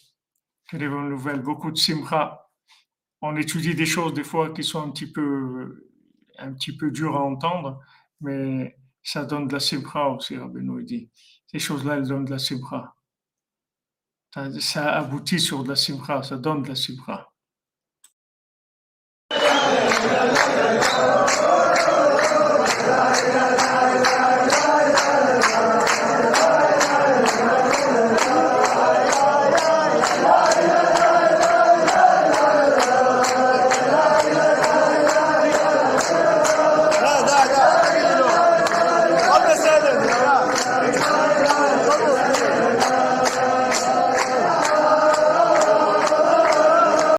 des bonnes nouvelles, beaucoup de simcha. On étudie des choses des fois qui sont un petit peu, un petit peu dures à entendre, mais ça donne de la simcha aussi, Rabbeinu dit. Ces choses-là, elles donnent de la simcha. Ça, aboutit sur de la simcha, ça donne de la simcha.